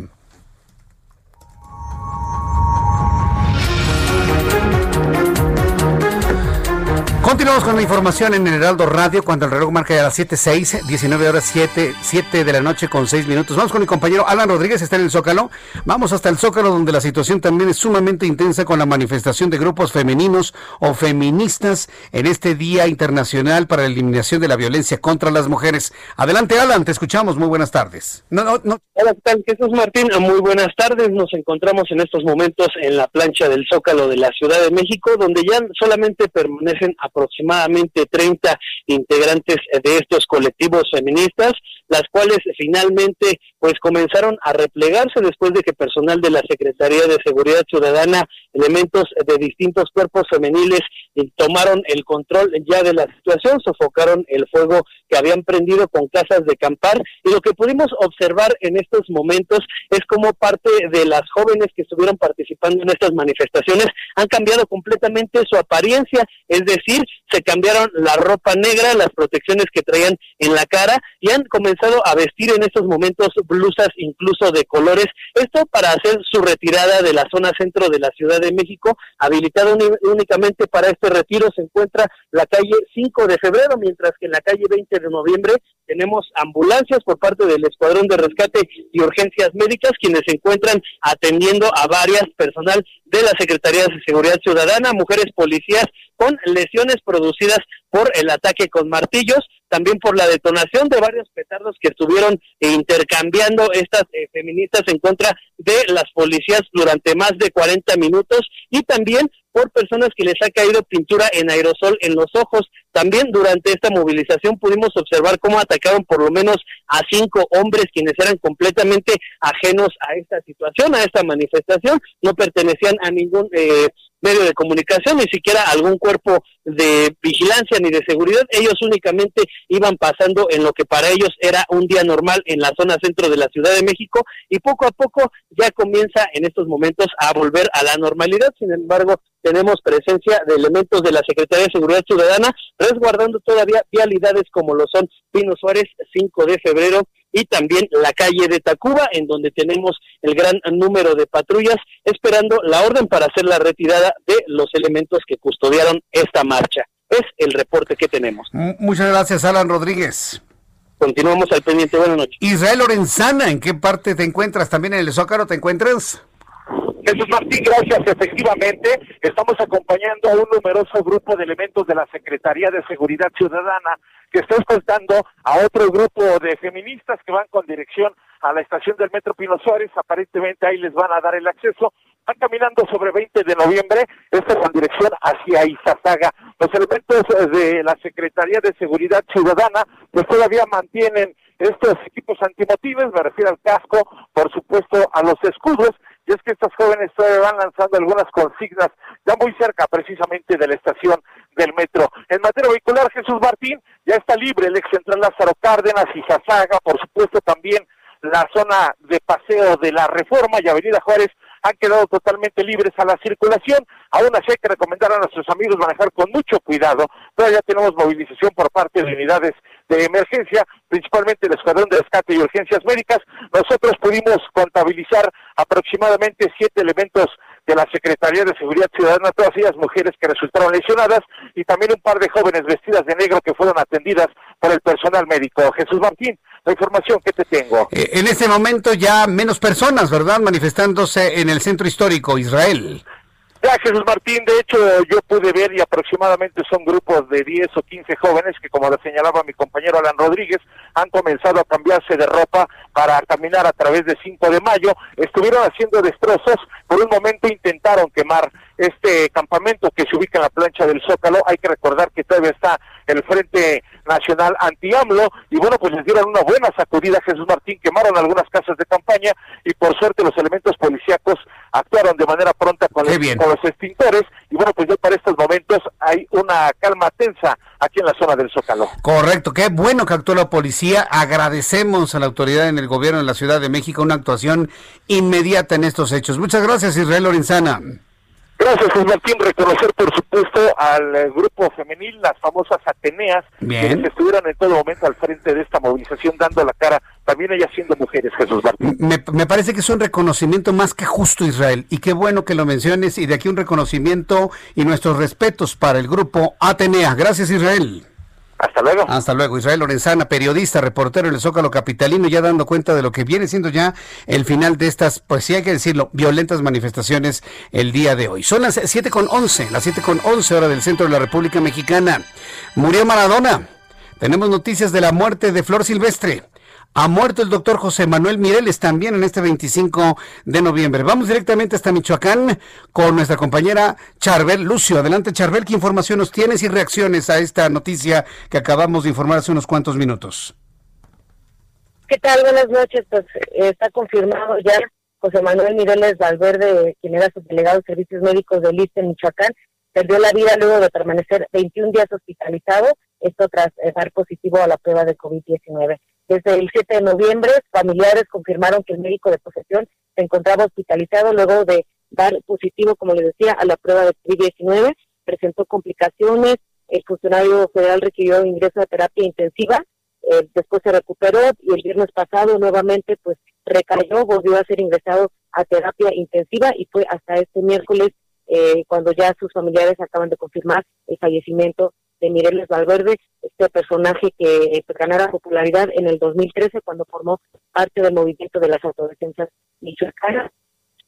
Continuamos con la información en el Heraldo Radio cuando el reloj marca ya las 7.6, 19 horas 7, 7 de la noche con 6 minutos. Vamos con mi compañero Alan Rodríguez, está en el Zócalo. Vamos hasta el Zócalo donde la situación también es sumamente intensa con la manifestación de grupos femeninos o feministas en este Día Internacional para la Eliminación de la Violencia contra las Mujeres. Adelante Alan, te escuchamos. Muy buenas tardes. No, no, no. Hola, ¿qué tal? Jesús Martín, muy buenas tardes. Nos encontramos en estos momentos en la plancha del Zócalo de la Ciudad de México donde ya solamente permanecen a aproximadamente 30 integrantes de estos colectivos feministas, las cuales finalmente pues comenzaron a replegarse después de que personal de la Secretaría de Seguridad Ciudadana, elementos de distintos cuerpos femeniles tomaron el control ya de la situación, sofocaron el fuego que habían prendido con casas de campar y lo que pudimos observar en estos momentos es como parte de las jóvenes que estuvieron participando en estas manifestaciones han cambiado completamente su apariencia, es decir, se cambiaron la ropa negra, las protecciones que traían en la cara y han comenzado a vestir en estos momentos blusas incluso de colores. Esto para hacer su retirada de la zona centro de la Ciudad de México, habilitado únicamente para este retiro se encuentra la calle 5 de febrero, mientras que en la calle 20 de noviembre tenemos ambulancias por parte del Escuadrón de Rescate y Urgencias Médicas, quienes se encuentran atendiendo a varias personal de la Secretaría de Seguridad Ciudadana, mujeres policías con lesiones producidas por el ataque con martillos, también por la detonación de varios petardos que estuvieron intercambiando estas eh, feministas en contra de las policías durante más de 40 minutos y también por personas que les ha caído pintura en aerosol en los ojos. También durante esta movilización pudimos observar cómo atacaron por lo menos a cinco hombres quienes eran completamente ajenos a esta situación, a esta manifestación, no pertenecían a ningún eh, medio de comunicación, ni siquiera algún cuerpo de vigilancia ni de seguridad. Ellos únicamente iban pasando en lo que para ellos era un día normal en la zona centro de la Ciudad de México y poco a poco ya comienza en estos momentos a volver a la normalidad. Sin embargo, tenemos presencia de elementos de la Secretaría de Seguridad Ciudadana resguardando todavía vialidades como lo son Pino Suárez 5 de febrero y también la calle de Tacuba, en donde tenemos el gran número de patrullas esperando la orden para hacer la retirada de los elementos que custodiaron esta marcha. Es el reporte que tenemos. Muchas gracias, Alan Rodríguez. Continuamos al pendiente. Buenas noches. Israel Lorenzana, ¿en qué parte te encuentras? ¿También en el Zócalo te encuentras? Jesús Martín, gracias. Efectivamente, estamos acompañando a un numeroso grupo de elementos de la Secretaría de Seguridad Ciudadana que está escoltando a otro grupo de feministas que van con dirección a la estación del Metro Pino Suárez. Aparentemente ahí les van a dar el acceso. Van caminando sobre 20 de noviembre, esto con dirección hacia Izazaga. Los elementos de la Secretaría de Seguridad Ciudadana pues todavía mantienen estos equipos antimotives, me refiero al casco, por supuesto a los escudos, y es que estos jóvenes todavía van lanzando algunas consignas ya muy cerca precisamente de la estación del metro. En materia vehicular, Jesús Martín, ya está libre el ex central Lázaro Cárdenas y Jazaga, por supuesto también la zona de paseo de la Reforma y Avenida Juárez han quedado totalmente libres a la circulación. Aún así hay que recomendar a nuestros amigos manejar con mucho cuidado. Todavía tenemos movilización por parte de unidades de emergencia, principalmente el Escuadrón de Rescate y Urgencias Médicas. Nosotros pudimos contabilizar aproximadamente siete elementos de la Secretaría de Seguridad Ciudadana, todas ellas mujeres que resultaron lesionadas y también un par de jóvenes vestidas de negro que fueron atendidas por el personal médico. Jesús Martín, la información que te tengo. Eh, en este momento ya menos personas, ¿verdad? Manifestándose en el centro histórico Israel. Ya, Jesús Martín, de hecho yo pude ver y aproximadamente son grupos de 10 o 15 jóvenes que, como lo señalaba mi compañero Alan Rodríguez, han comenzado a cambiarse de ropa para caminar a través de 5 de mayo. Estuvieron haciendo destrozos, por un momento intentaron quemar este campamento que se ubica en la plancha del Zócalo. Hay que recordar que todavía está el Frente Nacional Anti-AMLO y bueno, pues les dieron una buena sacudida a Jesús Martín, quemaron algunas casas de campaña y por suerte los elementos policíacos actuaron de manera pronta con, los, extintores y bueno, pues ya para estos momentos hay una calma tensa aquí en la zona del Zócalo. Correcto, qué bueno que actuó la policía. Agradecemos a la autoridad en el gobierno de la Ciudad de México una actuación inmediata en estos hechos. Muchas gracias, Israel Lorenzana. Gracias, Juan Martín. Reconocer, por supuesto, al eh, grupo femenil, las famosas Ateneas, que estuvieron en todo momento al frente de esta movilización, dando la cara, también ellas siendo mujeres, Jesús Martín. Me, me parece que es un reconocimiento más que justo, Israel, y qué bueno que lo menciones, y de aquí un reconocimiento y nuestros respetos para el grupo Atenea. Gracias, Israel. Hasta luego. Hasta luego. Israel Lorenzana, periodista, reportero en el Zócalo Capitalino, ya dando cuenta de lo que viene siendo ya el final de estas, pues sí hay que decirlo, violentas manifestaciones el día de hoy. Son las 7 con 11, las 7 con 11 hora del centro de la República Mexicana. Murió Maradona. Tenemos noticias de la muerte de Flor Silvestre. Ha muerto el doctor José Manuel Mireles también en este 25 de noviembre. Vamos directamente hasta Michoacán con nuestra compañera Charbel Lucio. Adelante Charbel, ¿qué información nos tienes y reacciones a esta noticia que acabamos de informar hace unos cuantos minutos? ¿Qué tal? Buenas noches. Pues eh, está confirmado ya José Manuel Mireles Valverde, quien era subdelegado de Servicios Médicos del ISTE en Michoacán, perdió la vida luego de permanecer 21 días hospitalizado, esto tras dar positivo a la prueba de COVID-19. Desde el 7 de noviembre, familiares confirmaron que el médico de posesión se encontraba hospitalizado luego de dar positivo, como les decía, a la prueba de COVID-19. Presentó complicaciones, el funcionario federal requirió ingreso a terapia intensiva, eh, después se recuperó y el viernes pasado nuevamente pues recayó, volvió a ser ingresado a terapia intensiva y fue hasta este miércoles eh, cuando ya sus familiares acaban de confirmar el fallecimiento de Mireles Valverde, este personaje que pues, ganara popularidad en el 2013 cuando formó parte del movimiento de las autodefensas michoacanas.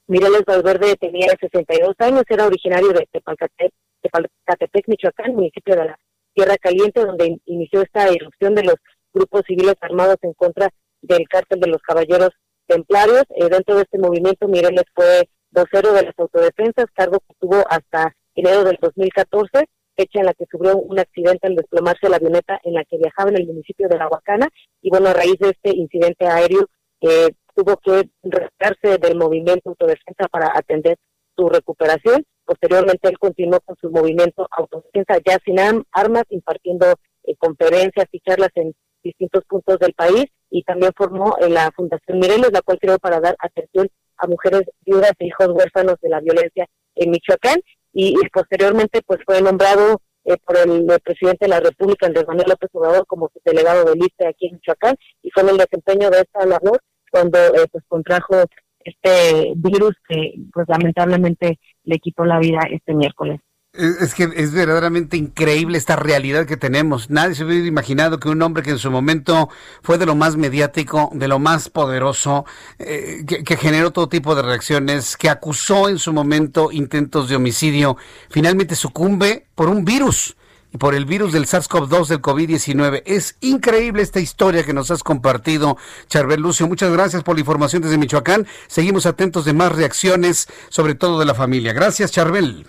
Mireles Valverde tenía 62 años, era originario de Tepalcatepec, Michoacán, municipio de la Tierra Caliente, donde inició esta erupción de los grupos civiles armados en contra del cártel de los caballeros templarios. Eh, dentro de este movimiento, Mireles fue vocero de las autodefensas, cargo que tuvo hasta enero del 2014, fecha en la que sufrió un accidente al desplomarse la avioneta en la que viajaba en el municipio de La Huacana. Y bueno, a raíz de este incidente aéreo, eh, tuvo que retirarse del movimiento autodefensa para atender su recuperación. Posteriormente, él continuó con su movimiento autodefensa ya sin armas, impartiendo eh, conferencias y charlas en distintos puntos del país y también formó en la Fundación Mireles, la cual creó para dar atención a mujeres viudas e hijos huérfanos de la violencia en Michoacán y, posteriormente pues fue nombrado eh, por el, presidente de la República, Andrés Manuel López Obrador, como delegado de lista aquí en Michoacán y fue en el desempeño de esta labor cuando eh, pues contrajo este virus que pues lamentablemente le quitó la vida este miércoles. Es que es verdaderamente increíble esta realidad que tenemos. Nadie se hubiera imaginado que un hombre que en su momento fue de lo más mediático, de lo más poderoso, eh, que, generó todo tipo de reacciones, que acusó en su momento intentos de homicidio, finalmente sucumbe por un virus y por el virus del SARS-CoV-2 del COVID-19. Es increíble esta historia que nos has compartido, Charbel Lucio. Muchas gracias por la información desde Michoacán. Seguimos atentos de más reacciones, sobre todo de la familia. Gracias, Charbel.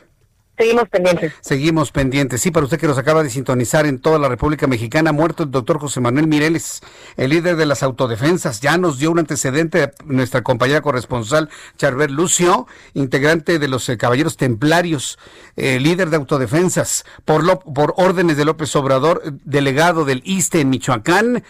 Seguimos pendientes. Seguimos pendientes. Sí, para usted que nos acaba de sintonizar en toda la República Mexicana, muerto el doctor José Manuel Mireles, el líder de las autodefensas. Ya nos dio un antecedente nuestra compañera corresponsal, Charbel Lucio, integrante de los eh, Caballeros Templarios, eh, líder de autodefensas, por, lo, por órdenes de López Obrador, delegado del ISTE en Michoacán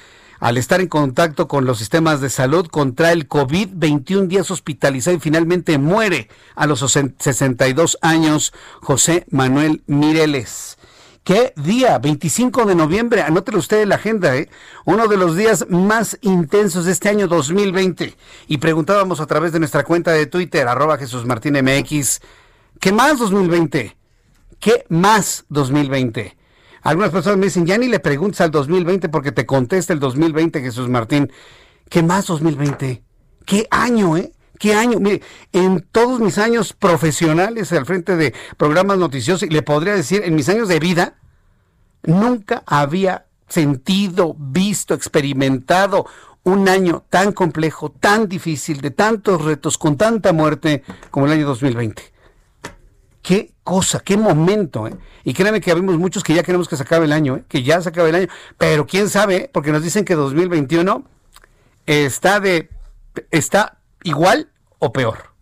al estar en contacto con los sistemas de salud, contrae el COVID, 21 días hospitalizado y finalmente muere a los 62 años José Manuel Mireles. ¿Qué día? 25 de noviembre, anótelo usted en la agenda, ¿eh? uno de los días más intensos de este año 2020. Y preguntábamos a través de nuestra cuenta de Twitter, arroba Jesús Martín MX, ¿qué más 2020? ¿Qué más 2020? Algunas personas me dicen, ya ni le preguntes al 2020 porque te contesta el 2020, Jesús Martín. ¿Qué más 2020? ¿Qué año, eh? ¿Qué año? Mire, en todos mis años profesionales al frente de programas noticiosos, y le podría decir, en mis años de vida, nunca había sentido, visto, experimentado un año tan complejo, tan difícil, de tantos retos, con tanta muerte como el año 2020. Qué cosa, qué momento, ¿eh? Y créanme que habemos muchos que ya queremos que se acabe el año, ¿eh? que ya se acabe el año, pero quién sabe, porque nos dicen que 2021 está de está igual o peor.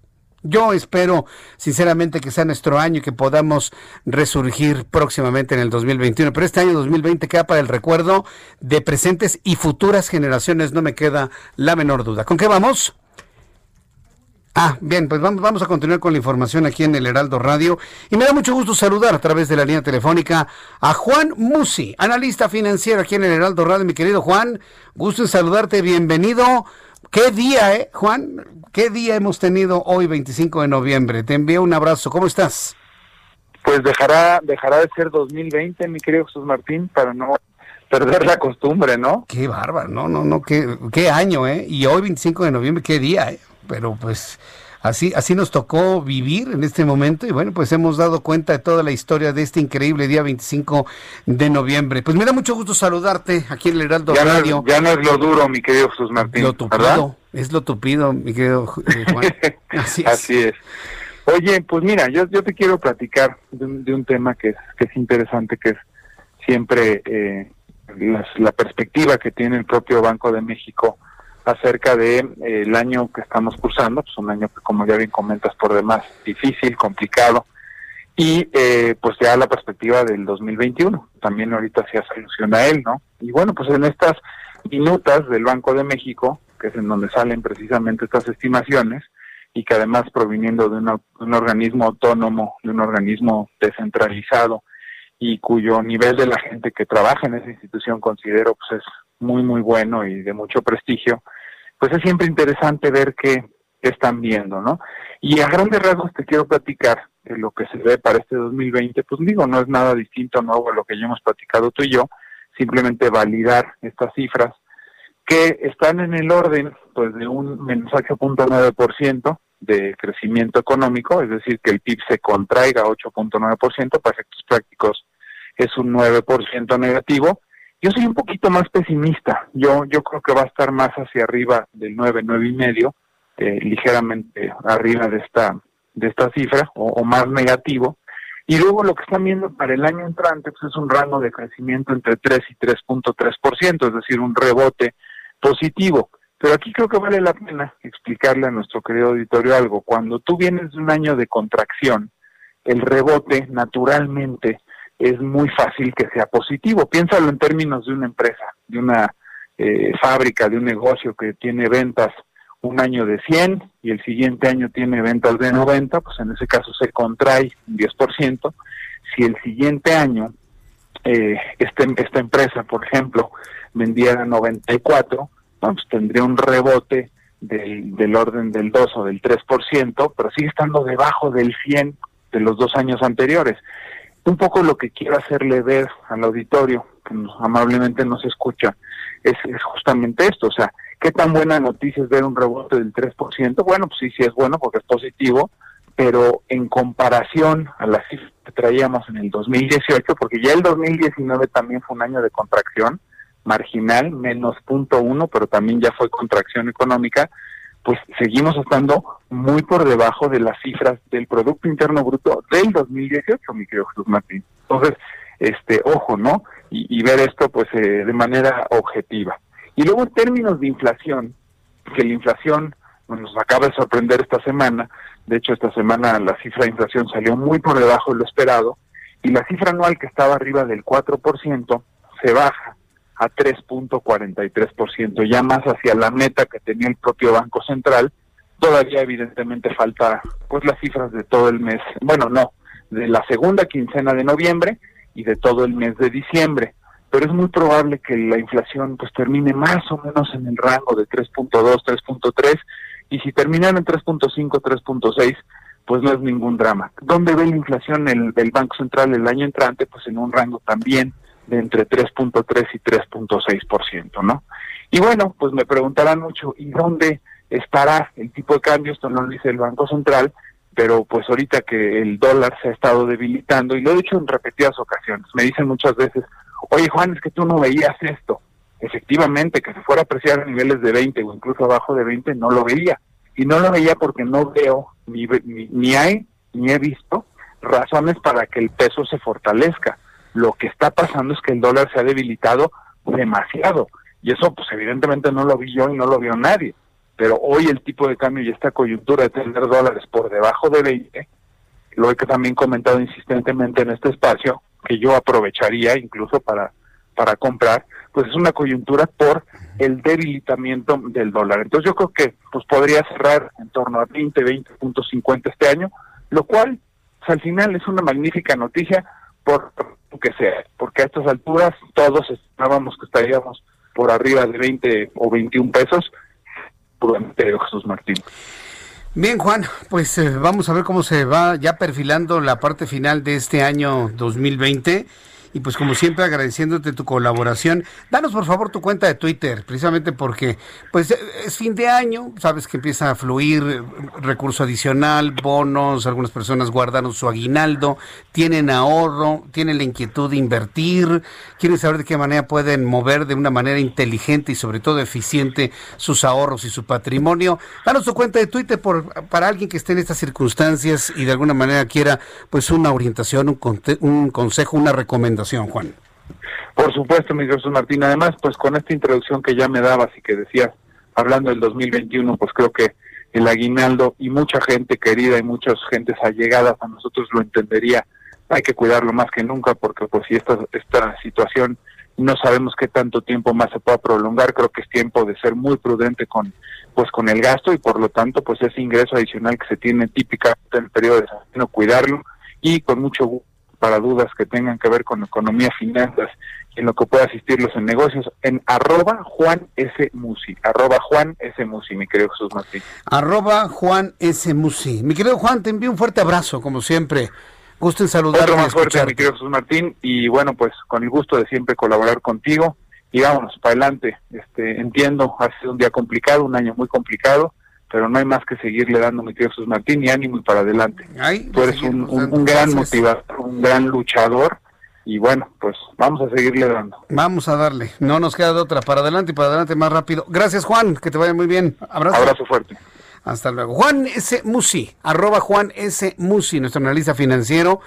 Yo espero sinceramente que sea nuestro año y que podamos resurgir próximamente en el 2021, pero este año 2020 queda para el recuerdo de presentes y futuras generaciones, no me queda la menor duda. ¿Con qué vamos? Ah, bien, pues vamos, vamos a continuar con la información aquí en el Heraldo Radio. Y me da mucho gusto saludar a través de la línea telefónica a Juan Musi, analista financiero aquí en el Heraldo Radio. Mi querido Juan, gusto en saludarte, bienvenido. ¿Qué día, eh, Juan? ¿Qué día hemos tenido hoy, 25 de noviembre? Te envío un abrazo, ¿cómo estás? Pues dejará, dejará de ser 2020, mi querido Jesús Martín, para no perder la costumbre, ¿no? Qué bárbaro, no, no, no, qué, qué año, ¿eh? Y hoy, 25 de noviembre, qué día, ¿eh? Pero pues así, así nos tocó vivir en este momento y bueno, pues hemos dado cuenta de toda la historia de este increíble día 25 de noviembre. Pues me da mucho gusto saludarte aquí en el Heraldo Radio. ya no es lo duro, mi querido Jesús Martín. Lo tupido, es lo tupido, mi querido eh, Juan. Así es. Oye, pues mira, yo, yo te quiero platicar de un, tema que es, que es interesante, que es siempre eh, la perspectiva que tiene el propio Banco de México acerca de eh, el año que estamos cursando, pues un año que como ya bien comentas por demás difícil, complicado y eh, pues ya la perspectiva del 2021. También ahorita se hace alusión a él, ¿no? Y bueno, pues en estas minutas del Banco de México, que es en donde salen precisamente estas estimaciones y que además proviniendo de un organismo autónomo, de un organismo descentralizado y cuyo nivel de la gente que trabaja en esa institución considero pues es muy muy bueno y de mucho prestigio, pues es siempre interesante ver qué, están viendo, ¿no? Y a grandes rasgos te quiero platicar de lo que se ve para este 2020, pues digo, no es nada distinto, nuevo a lo que ya hemos platicado tú y yo, simplemente validar estas cifras que están en el orden pues de un menos 8.9% de crecimiento económico, es decir, que el PIB se contraiga 8.9%, para efectos prácticos es un 9% negativo. Yo soy un poquito más pesimista, yo, yo creo que va a estar más hacia arriba del 9, 9 y medio, eh, ligeramente arriba de esta, de esta cifra, o, más negativo. Y luego lo que están viendo para el año entrante pues es un rango de crecimiento entre 3 y 3.3%, es decir, un rebote positivo. Pero aquí creo que vale la pena explicarle a nuestro querido auditorio algo. Cuando tú vienes de un año de contracción, el rebote naturalmente es muy fácil que sea positivo. Piénsalo en términos de una empresa, de una eh, fábrica, de un negocio que tiene ventas un año de 100 y el siguiente año tiene ventas de 90, pues en ese caso se contrae un 10%. Si el siguiente año eh, este, esta empresa, por ejemplo, vendiera 94, pues tendría un rebote del, del orden del 2 o del 3%, pero sigue estando debajo del 100 de los dos años anteriores. Un poco lo que quiero hacerle ver al auditorio, que amablemente nos escucha, es, es justamente esto, o sea, ¿qué tan buena noticia es ver un rebote del 3%? Bueno, pues sí, sí es bueno porque es positivo, pero en comparación a las cifras que traíamos en el 2018, porque ya el 2019 también fue un año de contracción, marginal, menos punto uno, pero también ya fue contracción económica, pues seguimos estando muy por debajo de las cifras del Producto Interno Bruto del 2018, mi querido Jesús Martín. Entonces, este, ojo, ¿no? Y, ver esto pues eh, de manera objetiva. Y luego en términos de inflación, que la inflación nos acaba de sorprender esta semana, de hecho esta semana la cifra de inflación salió muy por debajo de lo esperado, y la cifra anual que estaba arriba del 4% se baja a 3.43%, ya más hacia la meta que tenía el propio Banco Central. Todavía evidentemente falta pues las cifras de todo el mes, bueno, no, de la segunda quincena de noviembre y de todo el mes de diciembre, pero es muy probable que la inflación pues termine más o menos en el rango de 3.2, 3.3 y si terminara en 3.5, 3.6 pues no es ningún drama. ¿Dónde ve la inflación el, el Banco Central el año entrante? Pues en un rango también de entre 3.3 y 3.6%, ¿no? Y bueno, pues me preguntarán mucho, ¿y dónde estará el tipo de cambio? Esto no lo dice el Banco Central, pero pues ahorita que el dólar se ha estado debilitando, y lo he dicho en repetidas ocasiones, me dicen muchas veces, oye Juan, es que tú no veías esto. Efectivamente, que se fuera a apreciar a niveles de 20 o incluso abajo de 20, no lo veía. Y no lo veía porque no veo, ni, ni, ni hay, ni he visto razones para que el peso se fortalezca. Lo que está pasando es que el dólar se ha debilitado demasiado. Y eso, pues evidentemente no lo vi yo y no lo vio nadie. Pero hoy el tipo de cambio y esta coyuntura de tener dólares por debajo de 20, lo he también comentado insistentemente en este espacio, que yo aprovecharía incluso para, para comprar, pues es una coyuntura por el debilitamiento del dólar. Entonces yo creo que pues podría cerrar en torno a 20, 20.50 este año, lo cual pues, al final es una magnífica noticia por que sea, porque a estas alturas todos estábamos que estaríamos por arriba de 20 o 21 pesos, prudente Jesús Martín. Bien, Juan, pues eh, vamos a ver cómo se va ya perfilando la parte final de este año 2020 y pues como siempre agradeciéndote tu colaboración. Danos por favor tu cuenta de Twitter, precisamente porque pues es fin de año, sabes que empieza a fluir recurso adicional, bonos, algunas personas guardaron su aguinaldo, tienen ahorro, tienen la inquietud de invertir, quieren saber de qué manera pueden mover de una manera inteligente y sobre todo eficiente sus ahorros y su patrimonio. Danos tu cuenta de Twitter por, para alguien que esté en estas circunstancias y de alguna manera quiera pues una orientación, un, un consejo, una recomendación Juan. Por supuesto, mi Jesús Martín. Además, pues con esta introducción que ya me dabas y que decías, hablando del 2021, pues creo que el aguinaldo y mucha gente querida y muchas gentes allegadas a nosotros lo entendería. Hay que cuidarlo más que nunca porque pues si esta, esta situación no sabemos qué tanto tiempo más se pueda prolongar, creo que es tiempo de ser muy prudente con pues con el gasto y por lo tanto pues ese ingreso adicional que se tiene típicamente en el periodo de desayuno, cuidarlo y con mucho gusto para dudas que tengan que ver con economía, finanzas en lo que pueda asistirlos en negocios en arroba Juan S. Musi, arroba Juan S. Musi, mi querido Jesús Martín. Arroba Juan S. Musi. Mi querido Juan, te envío un fuerte abrazo, como siempre. Gusto en saludarte. Otro más fuerte, mi querido Jesús Martín, y bueno, pues con el gusto de siempre colaborar contigo. Y vámonos, para adelante. Este, entiendo, ha sido un día complicado, un año muy complicado, pero no hay más que seguirle dando, mi querido Jesús Martín, y ánimo y para adelante. Tú eres un, un gran motivador, un gran luchador, y bueno, pues vamos a seguirle dando. Vamos a darle, no nos queda de otra, para adelante y para adelante más rápido. Gracias Juan, que te vaya muy bien. Abrazo. Abrazo fuerte. Hasta luego. Juan S. Musi, arroba Juan S. Musi, nuestro analista financiero.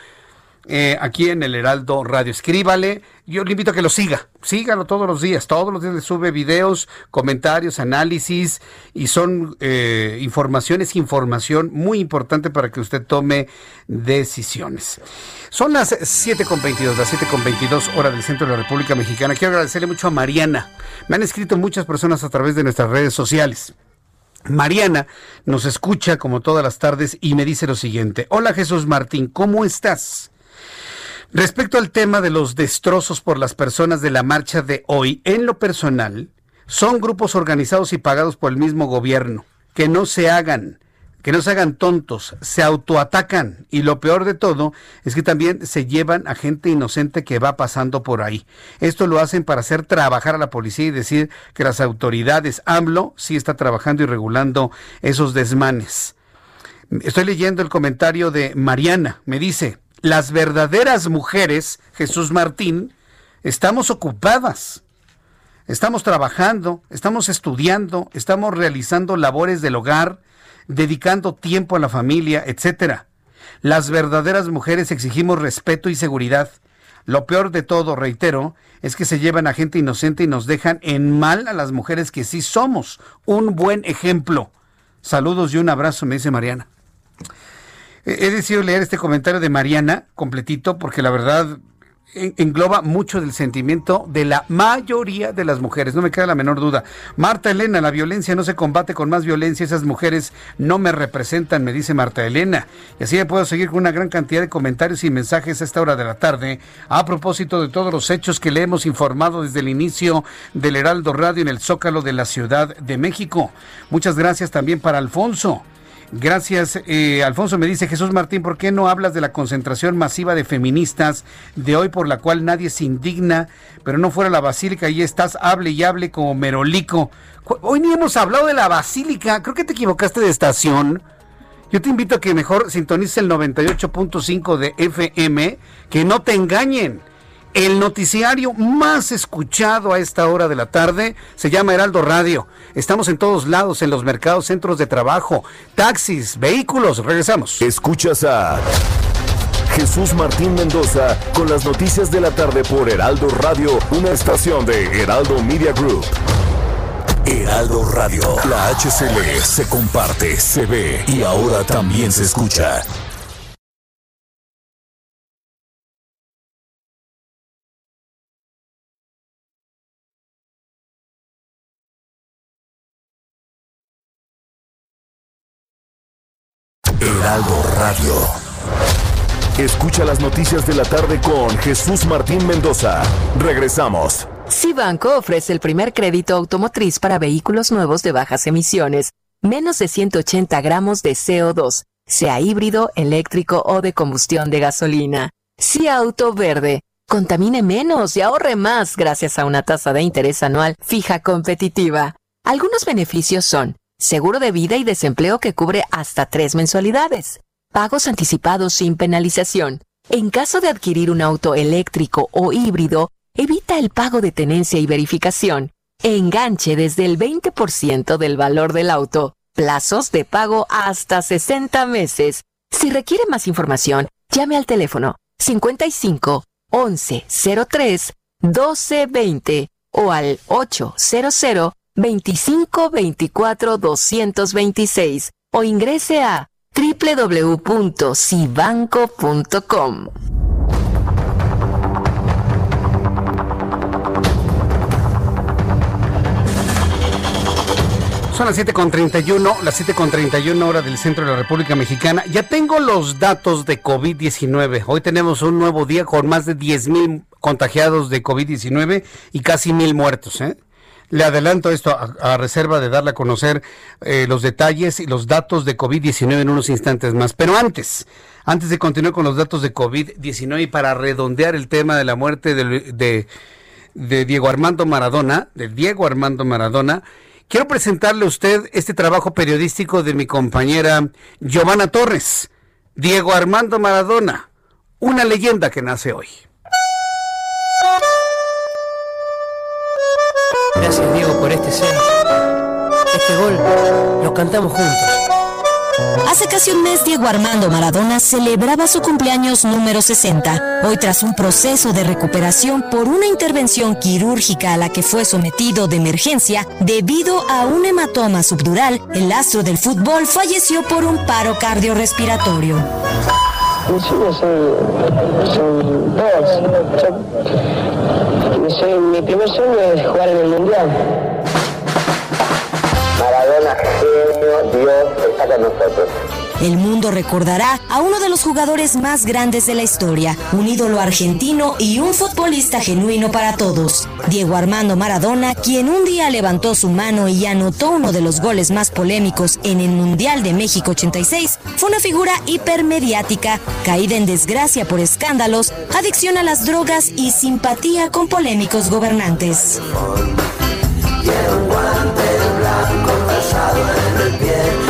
Eh, aquí en el Heraldo Radio. Escríbale, yo le invito a que lo siga, sígalo todos los días, todos los días le sube videos, comentarios, análisis y son eh, informaciones, información muy importante para que usted tome decisiones. Son las 7.22, las 7.22 horas del centro de la República Mexicana. Quiero agradecerle mucho a Mariana. Me han escrito muchas personas a través de nuestras redes sociales. Mariana nos escucha como todas las tardes y me dice lo siguiente. Hola Jesús Martín, ¿cómo estás? Respecto al tema de los destrozos por las personas de la marcha de hoy, en lo personal, son grupos organizados y pagados por el mismo gobierno. Que no se hagan, que no se hagan tontos, se autoatacan y lo peor de todo es que también se llevan a gente inocente que va pasando por ahí. Esto lo hacen para hacer trabajar a la policía y decir que las autoridades, AMLO, sí está trabajando y regulando esos desmanes. Estoy leyendo el comentario de Mariana, me dice, las verdaderas mujeres, Jesús Martín, estamos ocupadas. Estamos trabajando, estamos estudiando, estamos realizando labores del hogar, dedicando tiempo a la familia, etcétera. Las verdaderas mujeres exigimos respeto y seguridad. Lo peor de todo, reitero, es que se llevan a gente inocente y nos dejan en mal a las mujeres que sí somos. Un buen ejemplo. Saludos y un abrazo, me dice Mariana. He decidido leer este comentario de Mariana completito porque la verdad engloba mucho del sentimiento de la mayoría de las mujeres, no me queda la menor duda. Marta Elena, la violencia no se combate con más violencia, esas mujeres no me representan, me dice Marta Elena. Y así me puedo seguir con una gran cantidad de comentarios y mensajes a esta hora de la tarde a propósito de todos los hechos que le hemos informado desde el inicio del Heraldo Radio en el Zócalo de la Ciudad de México. Muchas gracias también para Alfonso. Gracias, eh, Alfonso. Me dice Jesús Martín, ¿por qué no hablas de la concentración masiva de feministas de hoy por la cual nadie se indigna, pero no fuera la basílica y estás, hable y hable como merolico? Hoy ni hemos hablado de la basílica, creo que te equivocaste de estación. Yo te invito a que mejor sintonices el 98.5 de FM, que no te engañen. El noticiario más escuchado a esta hora de la tarde se llama Heraldo Radio. Estamos en todos lados, en los mercados, centros de trabajo, taxis, vehículos. Regresamos. Escuchas a Jesús Martín Mendoza con las noticias de la tarde por Heraldo Radio, una estación de Heraldo Media Group. Heraldo Radio, la HCL se comparte, se ve y ahora también se escucha. Heraldo Radio. Escucha las noticias de la tarde con Jesús Martín Mendoza. Regresamos. Cibanco ofrece el primer crédito automotriz para vehículos nuevos de bajas emisiones, menos de 180 gramos de CO2, sea híbrido, eléctrico o de combustión de gasolina. Si auto verde, contamine menos y ahorre más gracias a una tasa de interés anual fija competitiva. Algunos beneficios son seguro de vida y desempleo que cubre hasta tres mensualidades, pagos anticipados sin penalización. En caso de adquirir un auto eléctrico o híbrido, evita el pago de tenencia y verificación. Enganche desde el 20% del valor del auto. Plazos de pago hasta 60 meses. Si requiere más información, llame al teléfono 55 11 03 12 20 o al 800 25 24 226 o ingrese a www.cibanco.com. Son las 7.31, las 7.31 hora del centro de la República Mexicana. Ya tengo los datos de COVID-19. Hoy tenemos un nuevo día con más de 10 mil contagiados de COVID-19 y casi mil muertos. ¿eh? Le adelanto esto a, reserva de darle a conocer eh, los detalles y los datos de COVID-19 en unos instantes más. Pero antes, antes de continuar con los datos de COVID-19 y para redondear el tema de la muerte de, de Diego Armando Maradona, de Diego Armando Maradona, Quiero presentarle a usted este trabajo periodístico de mi compañera Giovanna Torres, Diego Armando Maradona, una leyenda que nace hoy. Gracias Diego por este ser. Este gol lo cantamos juntos. Hace casi un mes Diego Armando Maradona celebraba su cumpleaños número 60. Hoy tras un proceso de recuperación por una intervención quirúrgica a la que fue sometido de emergencia debido a un hematoma subdural, el astro del fútbol falleció por un paro cardiorrespiratorio. Mi primer sueño es jugar en el Mundial. Maradona, genio, Dios está con nosotros. El mundo recordará a uno de los jugadores más grandes de la historia, un ídolo argentino y un futbolista genuino para todos. Diego Armando Maradona, quien un día levantó su mano y anotó uno de los goles más polémicos en el Mundial de México 86, fue una figura hipermediática, caída en desgracia por escándalos, adicción a las drogas y simpatía con polémicos gobernantes en el pie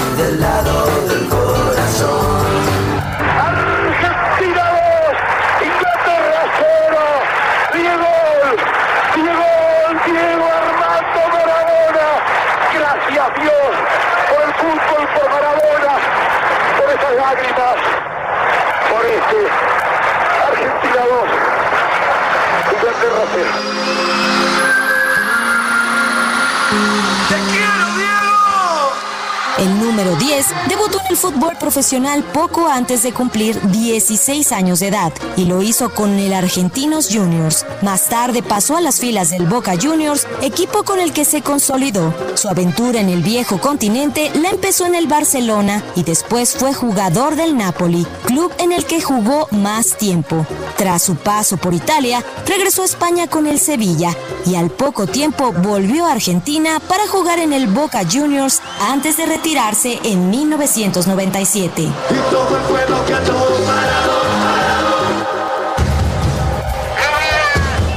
número 10 debutó en el fútbol profesional poco antes de cumplir 16 años de edad y lo hizo con el Argentinos Juniors. Más tarde pasó a las filas del Boca Juniors, equipo con el que se consolidó. Su aventura en el viejo continente la empezó en el Barcelona y después fue jugador del Napoli, club en el que jugó más tiempo. Tras su paso por Italia, regresó a España con el Sevilla y al poco tiempo volvió a Argentina para jugar en el Boca Juniors antes de retirarse en 1997.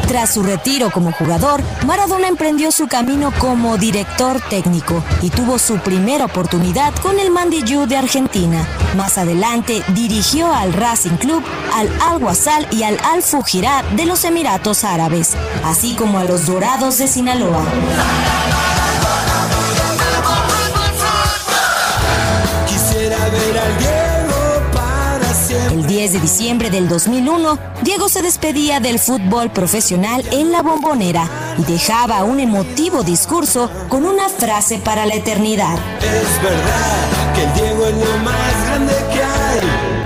Tras su retiro como jugador, Maradona emprendió su camino como director técnico y tuvo su primera oportunidad con el Mandiyú de Argentina. Más adelante dirigió al Racing Club, al Al Wasal y al Al Fujirá de los Emiratos Árabes, así como a los Dorados de Sinaloa. El 10 de diciembre del 2001, Diego se despedía del fútbol profesional en la bombonera y dejaba un emotivo discurso con una frase para la eternidad. Es verdad que el Diego es lo más grande que hay.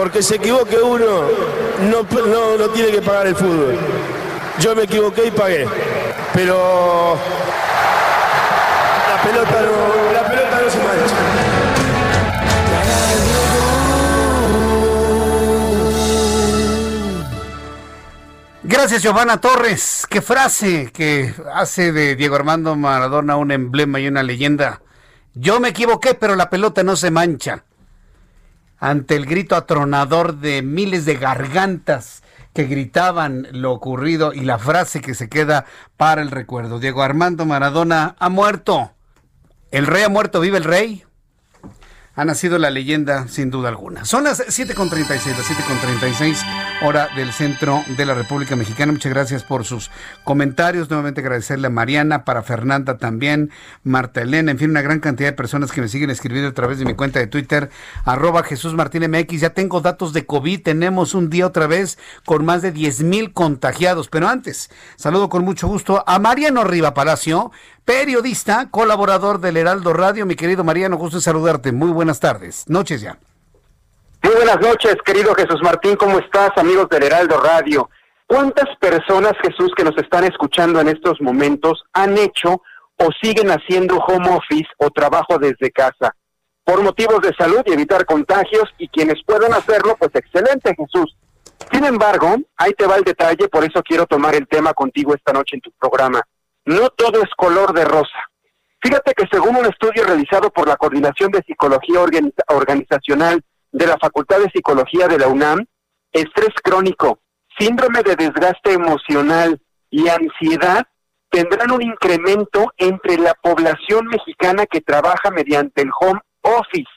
Porque se equivoque uno, no, no, tiene que pagar el fútbol. Yo me equivoqué y pagué. Pero la pelota no, la pelota no se mancha. Gracias, Giovanna Torres. Qué frase que hace de Diego Armando Maradona un emblema y una leyenda. Yo me equivoqué, pero la pelota no se mancha. Ante el grito atronador de miles de gargantas que gritaban lo ocurrido y la frase que se queda para el recuerdo. Diego Armando Maradona ha muerto. El rey ha muerto, vive el rey. Ha nacido la leyenda sin duda alguna. Son las 7.36, las 7.36 hora del centro de la República Mexicana. Muchas gracias por sus comentarios. Nuevamente agradecerle a Mariana, para Fernanda también, Marta Elena, en fin, una gran cantidad de personas que me siguen escribiendo a través de mi cuenta de Twitter, arroba Jesús Martín MX. Ya tengo datos de COVID, tenemos un día otra vez con más de 10 mil contagiados. Pero antes, saludo con mucho gusto a Mariano Riva Palacio, periodista, colaborador del Heraldo Radio. Mi querido Mariano, gusto en saludarte. Muy buenas tardes. Noches ya. Muy buenas noches, querido Jesús Martín. ¿Cómo estás, amigos del Heraldo Radio? ¿Cuántas personas, Jesús, que nos están escuchando en estos momentos han hecho o siguen haciendo home office o trabajo desde casa? Por motivos de salud y evitar contagios y quienes puedan hacerlo, pues excelente, Jesús. Sin embargo, ahí te va el detalle, por eso quiero tomar el tema contigo esta noche en tu programa. No todo es color de rosa. Fíjate que según un estudio realizado por la Coordinación de Psicología Organizacional de la Facultad de Psicología de la UNAM, estrés crónico, síndrome de desgaste emocional y ansiedad tendrán un incremento entre la población mexicana que trabaja mediante el home office.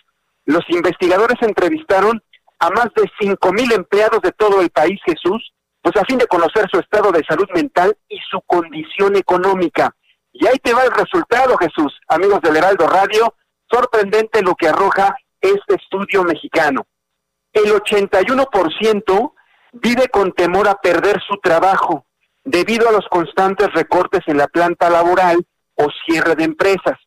Los investigadores entrevistaron a más de cinco mil empleados de todo el país, Jesús, pues a fin de conocer su estado de salud mental y su condición económica. Y ahí te va el resultado, Jesús, amigos del Heraldo Radio, sorprendente lo que arroja este estudio mexicano. El 81% vive con temor a perder su trabajo debido a los constantes recortes en la planta laboral o cierre de empresas,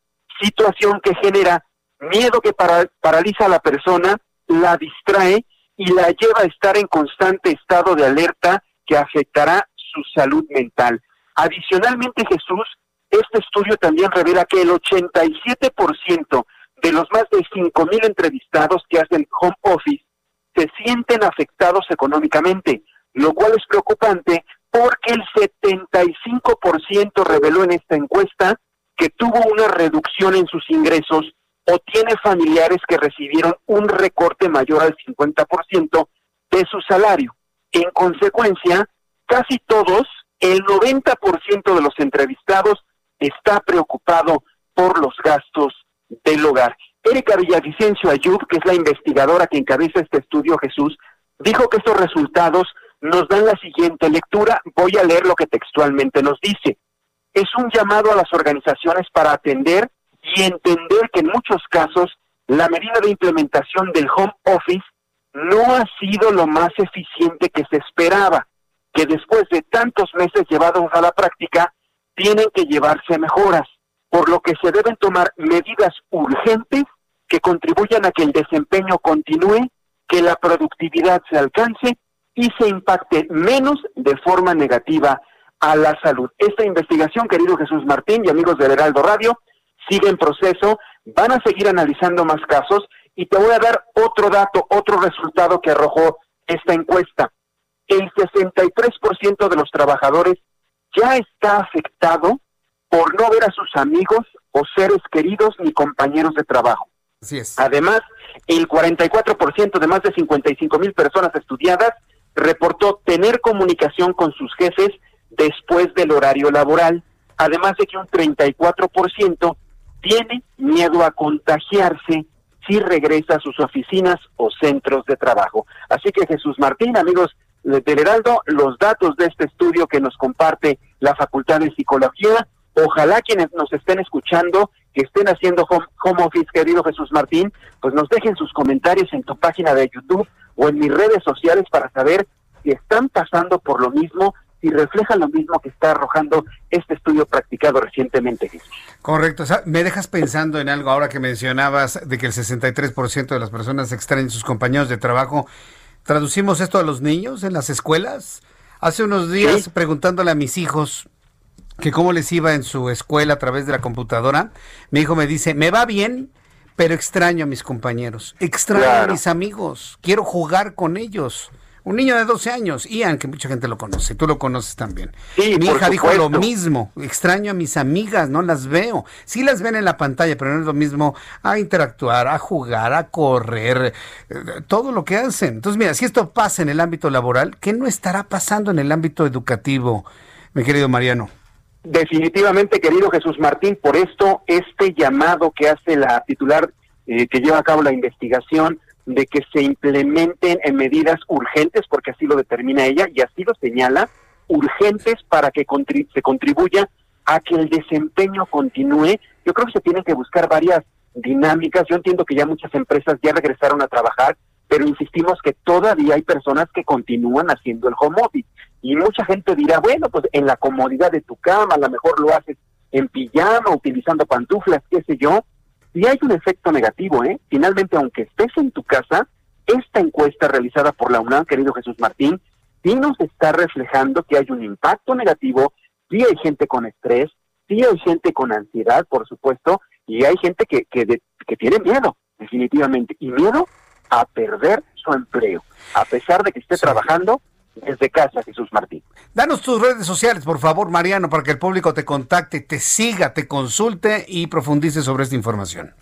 situación que genera miedo que paraliza a la persona, la distrae y la lleva a estar en constante estado de alerta que afectará su salud mental. Adicionalmente, Jesús, este estudio también revela que el 87% de los más de 5.000 entrevistados que hacen home office se sienten afectados económicamente, lo cual es preocupante porque el 75% reveló en esta encuesta que tuvo una reducción en sus ingresos o tiene familiares que recibieron un recorte mayor al 50% de su salario. En consecuencia, casi todos, el 90% de los entrevistados está preocupado por los gastos del hogar. Erika Villavicencio Ayub, que es la investigadora que encabeza este estudio, Jesús, dijo que estos resultados nos dan la siguiente lectura. Voy a leer lo que textualmente nos dice. Es un llamado a las organizaciones para atender y entender que en muchos casos la medida de implementación del home office no ha sido lo más eficiente que se esperaba, que después de tantos meses llevados a la práctica, tienen que llevarse mejoras, por lo que se deben tomar medidas urgentes que contribuyan a que el desempeño continúe, que la productividad se alcance y se impacte menos de forma negativa a la salud. Esta investigación, querido Jesús Martín y amigos del Heraldo Radio, sigue en proceso, van a seguir analizando más casos y te voy a dar otro dato, otro resultado que arrojó esta encuesta. El 63% de los trabajadores ya está afectado por no ver a sus amigos o seres queridos ni compañeros de trabajo. Así es. Además, el 44% de más de 55 mil personas estudiadas reportó tener comunicación con sus jefes después del horario laboral, además de que un 34% tiene miedo a contagiarse si regresa a sus oficinas o centros de trabajo. Así que Jesús Martín, amigos del Heraldo, los datos de este estudio que nos comparte la Facultad de Psicología, ojalá quienes nos estén escuchando, que estén haciendo home, home office, querido Jesús Martín, pues nos dejen sus comentarios en tu página de YouTube o en mis redes sociales para saber si están pasando por lo mismo y refleja lo mismo que está arrojando este estudio practicado recientemente. Correcto. me dejas pensando en algo ahora que mencionabas de que el 63% de las personas extraen sus compañeros de trabajo. ¿Traducimos esto a los niños en las escuelas? Hace unos días preguntándole a mis hijos que cómo les iba en su escuela a través de la computadora, mi hijo me dice, me va bien, pero extraño a mis compañeros, extraño a mis amigos, quiero jugar con ellos. Un niño de 12 años, Ian, que mucha gente lo conoce, tú lo conoces también. Mi hija dijo lo mismo, extraño a mis amigas, no las veo. Sí las ven en la pantalla, pero no es lo mismo a interactuar, a jugar, a correr, eh, todo lo que hacen. Entonces, mira, si esto pasa en el ámbito laboral, ¿qué no estará pasando en el ámbito educativo, mi querido Mariano? Definitivamente, querido Jesús Martín, por esto este llamado que hace la titular eh, que lleva a cabo la investigación de que se implementen en medidas urgentes, porque así lo determina ella y así lo señala, urgentes para que se contribuya a que el desempeño continúe. Yo creo que se tienen que buscar varias dinámicas. Yo entiendo que ya muchas empresas ya regresaron a trabajar, pero insistimos que todavía hay personas que continúan haciendo el home office. Y mucha gente dirá, bueno, pues en la comodidad de tu cama, a lo mejor lo haces en pijama, utilizando pantuflas, qué sé yo. Y hay un efecto negativo, ¿eh? Finalmente, aunque estés en tu casa, esta encuesta realizada por la UNAM, querido Jesús Martín, sí nos está reflejando que hay un impacto negativo, sí hay gente con estrés, sí hay gente con ansiedad, por supuesto, y hay gente que, que, que tiene miedo, definitivamente, y miedo a perder su empleo, a pesar de que esté trabajando desde casa, Jesús Martín. Danos tus redes sociales, por favor, Mariano, para que el público te contacte, te siga, te consulte y profundice sobre esta información.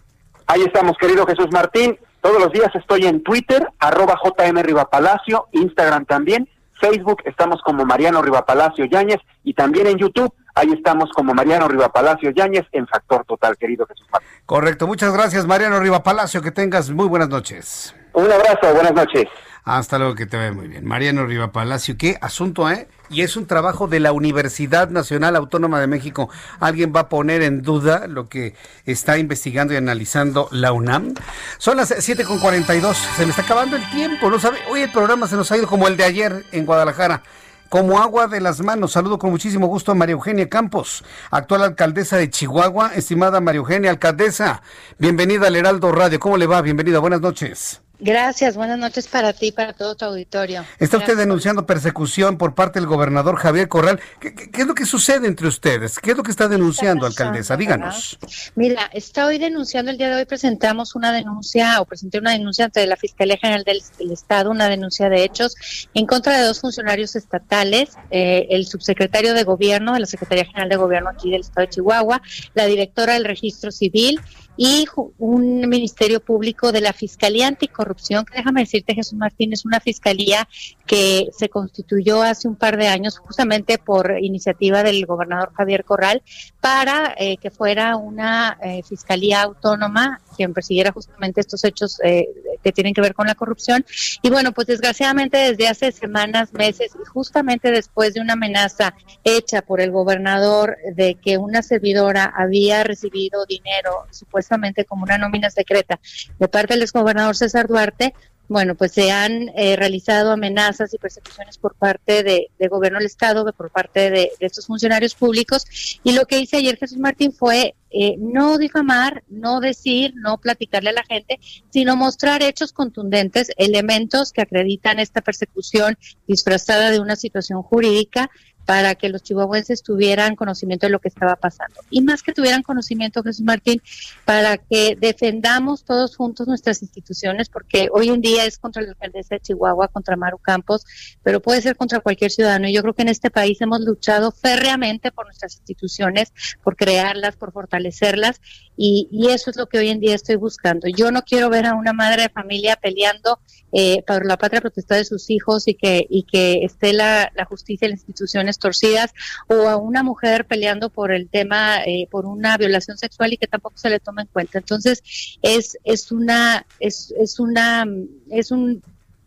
Ahí estamos, querido Jesús Martín. Todos los días estoy en Twitter, arroba JM Rivapalacio, Instagram también, Facebook estamos como Mariano Rivapalacio Yáñez y también en YouTube, ahí estamos como Mariano Rivapalacio Yáñez en Factor Total, querido Jesús Martín. Correcto, muchas gracias Mariano Rivapalacio, que tengas muy buenas noches. Un abrazo, buenas noches. Hasta luego, que te vea muy bien. Mariano Riva Palacio, qué asunto, ¿eh? Y es un trabajo de la Universidad Nacional Autónoma de México. ¿Alguien va a poner en duda lo que está investigando y analizando la UNAM? Son las 7.42, se me está acabando el tiempo, ¿no sabe? Hoy el programa se nos ha ido como el de ayer en Guadalajara como agua de las manos. Saludo con muchísimo gusto a María Eugenia Campos, actual alcaldesa de Chihuahua. Estimada María Eugenia, alcaldesa, bienvenida al Heraldo Radio. ¿Cómo le va? Bienvenida, buenas noches. Gracias, buenas noches para ti y para todo tu auditorio. Está usted denunciando persecución por parte del gobernador Javier Corral. ¿Qué, es lo que sucede entre ustedes? ¿Qué es lo que está denunciando, alcaldesa? Díganos. Mira, está hoy denunciando, el día de hoy presentamos una denuncia, o presenté una denuncia ante la Fiscalía General del, Estado, una denuncia de hechos en contra de dos funcionarios estatales, eh, el subsecretario de Gobierno de la Secretaría General de Gobierno aquí del Estado de Chihuahua, la directora del Registro Civil y un Ministerio Público de la Fiscalía Anticorrupción, que déjame decirte, Jesús Martín, es una fiscalía que se constituyó hace un par de años justamente por iniciativa del gobernador Javier Corral para eh, que fuera una eh, fiscalía autónoma quien persiguiera justamente estos hechos eh, que tienen que ver con la corrupción. Y bueno, pues desgraciadamente desde hace semanas, meses, y justamente después de una amenaza hecha por el gobernador de que una servidora había recibido dinero supuestamente como una nómina secreta de parte del exgobernador César Duarte, bueno, pues se han eh, realizado amenazas y persecuciones por parte de, gobierno del Estado, por parte de, estos funcionarios públicos. Y lo que hice ayer Jesús Martín fue eh, no difamar, no decir, no platicarle a la gente, sino mostrar hechos contundentes, elementos que acreditan esta persecución disfrazada de una situación jurídica para que los chihuahuenses tuvieran conocimiento de lo que estaba pasando. Y más que tuvieran conocimiento, Jesús Martín, para que defendamos todos juntos nuestras instituciones, porque hoy en día es contra la alcaldesa de Chihuahua, contra Maru Campos, pero puede ser contra cualquier ciudadano. Y yo creo que en este país hemos luchado férreamente por nuestras instituciones, por crearlas, por fortalecerlas, y, eso es lo que hoy en día estoy buscando. Yo no quiero ver a una madre de familia peleando eh, por la patria protesta de sus hijos y que, y que esté la, la justicia y las instituciones torcidas o a una mujer peleando por el tema, eh, por una violación sexual y que tampoco se le toma en cuenta. Entonces, es, es una, es, es una, es un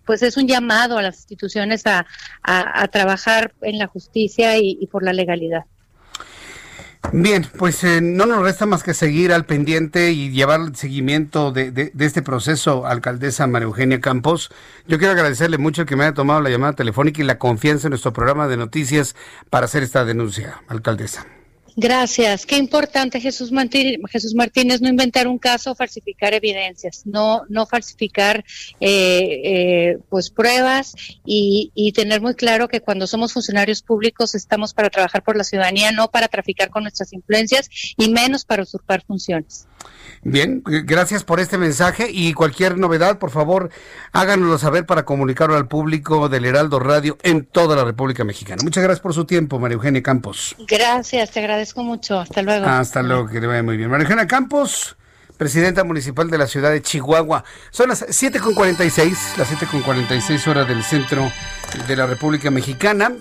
pues es un llamado a las instituciones a, a, trabajar en la justicia y por la legalidad. Bien, pues eh, no nos resta más que seguir al pendiente y llevar el seguimiento de, de, este proceso, alcaldesa María Eugenia Campos. Yo quiero agradecerle mucho que me haya tomado la llamada telefónica y la confianza en nuestro programa de noticias para hacer esta denuncia, alcaldesa. Gracias. Qué importante, Jesús, Jesús Martínez, no inventar un caso, falsificar evidencias, no, no falsificar eh, eh, pues pruebas y, y, tener muy claro que cuando somos funcionarios públicos estamos para trabajar por la ciudadanía, no para traficar con nuestras influencias y menos para usurpar funciones. Bien, gracias por este mensaje y cualquier novedad, por favor, háganoslo saber para comunicarlo al público del Heraldo Radio en toda la República Mexicana. Muchas gracias por su tiempo, María Eugenia Campos. Gracias, te agradezco mucho. Hasta luego. Hasta luego, que le vaya muy bien. María Eugenia Campos, presidenta municipal de la ciudad de Chihuahua. Son las 7.46, las 7.46 horas del centro de la República Mexicana.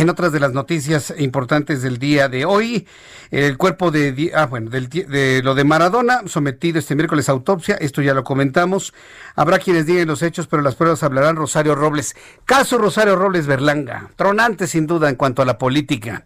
En otras de las noticias importantes del día de hoy, el cuerpo de, ah, de lo de Maradona, sometido este miércoles a autopsia, esto ya lo comentamos. Habrá quienes digan los hechos, pero las pruebas hablarán Rosario Robles. Caso Rosario Robles Berlanga, tronante sin duda en cuanto a la política.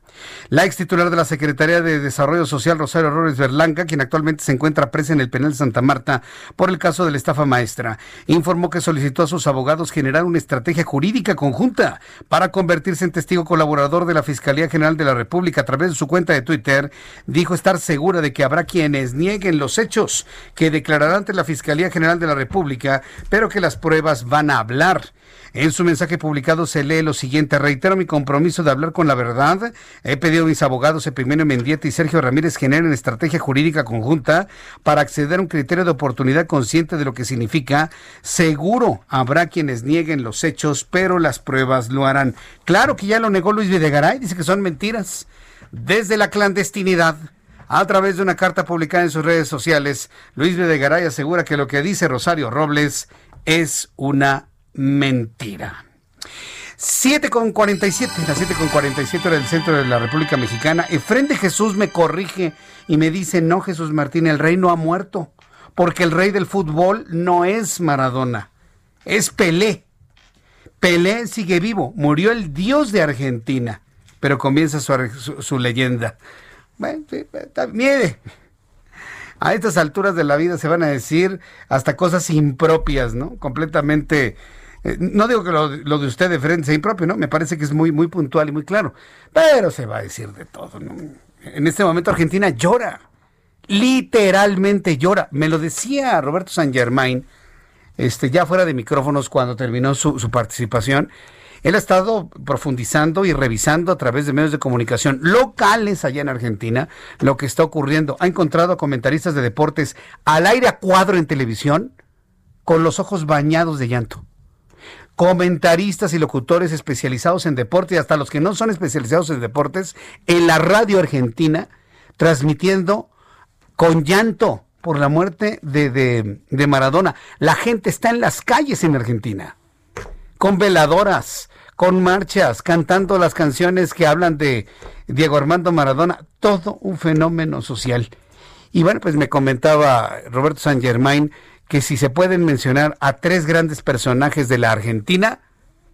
La ex titular de la Secretaría de Desarrollo Social, Rosario Robles Berlanga, quien actualmente se encuentra presa en el penal de Santa Marta por el caso de la estafa maestra, informó que solicitó a sus abogados generar una estrategia jurídica conjunta para convertirse en testigo colaborador colaborador de la Fiscalía General de la República a través de su cuenta de Twitter dijo estar segura de que habrá quienes nieguen los hechos que declararán ante la Fiscalía General de la República, pero que las pruebas van a hablar. En su mensaje publicado se lee lo siguiente, reitero mi compromiso de hablar con la verdad. He pedido a mis abogados Epimeno Mendieta y Sergio Ramírez generen estrategia jurídica conjunta para acceder a un criterio de oportunidad consciente de lo que significa. Seguro habrá quienes nieguen los hechos, pero las pruebas lo harán. Claro que ya lo negó Luis Videgaray, dice que son mentiras. Desde la clandestinidad, a través de una carta publicada en sus redes sociales, Luis Videgaray asegura que lo que dice Rosario Robles es una mentira. 7 con 47, las 7 con 47 hora del centro de la República Mexicana. Efren de Jesús me corrige y me dice, no Jesús Martín, el rey no ha muerto, porque el rey del fútbol no es Maradona, es Pelé. Pelé sigue vivo, murió el dios de Argentina, pero comienza su, su, leyenda. Bueno, mire, a estas alturas de la vida se van a decir hasta cosas impropias, ¿no? Completamente eh, no digo que lo, de usted de frente sea impropio, ¿no? Me parece que es muy, muy puntual y muy claro. Pero se va a decir de todo. En este momento Argentina llora. Literalmente llora. Me lo decía Roberto San Germain, este, ya fuera de micrófonos cuando terminó su, su participación. Él ha estado profundizando y revisando a través de medios de comunicación locales allá en Argentina lo que está ocurriendo. Ha encontrado a comentaristas de deportes al aire a cuadro en televisión con los ojos bañados de llanto comentaristas y locutores especializados en deporte y hasta los que no son especializados en deportes en la radio argentina transmitiendo con llanto por la muerte de, de, Maradona. La gente está en las calles en Argentina, con veladoras, con marchas, cantando las canciones que hablan de Diego Armando Maradona, todo un fenómeno social. Y bueno, pues me comentaba Roberto San Germain que si se pueden mencionar a tres grandes personajes de la Argentina,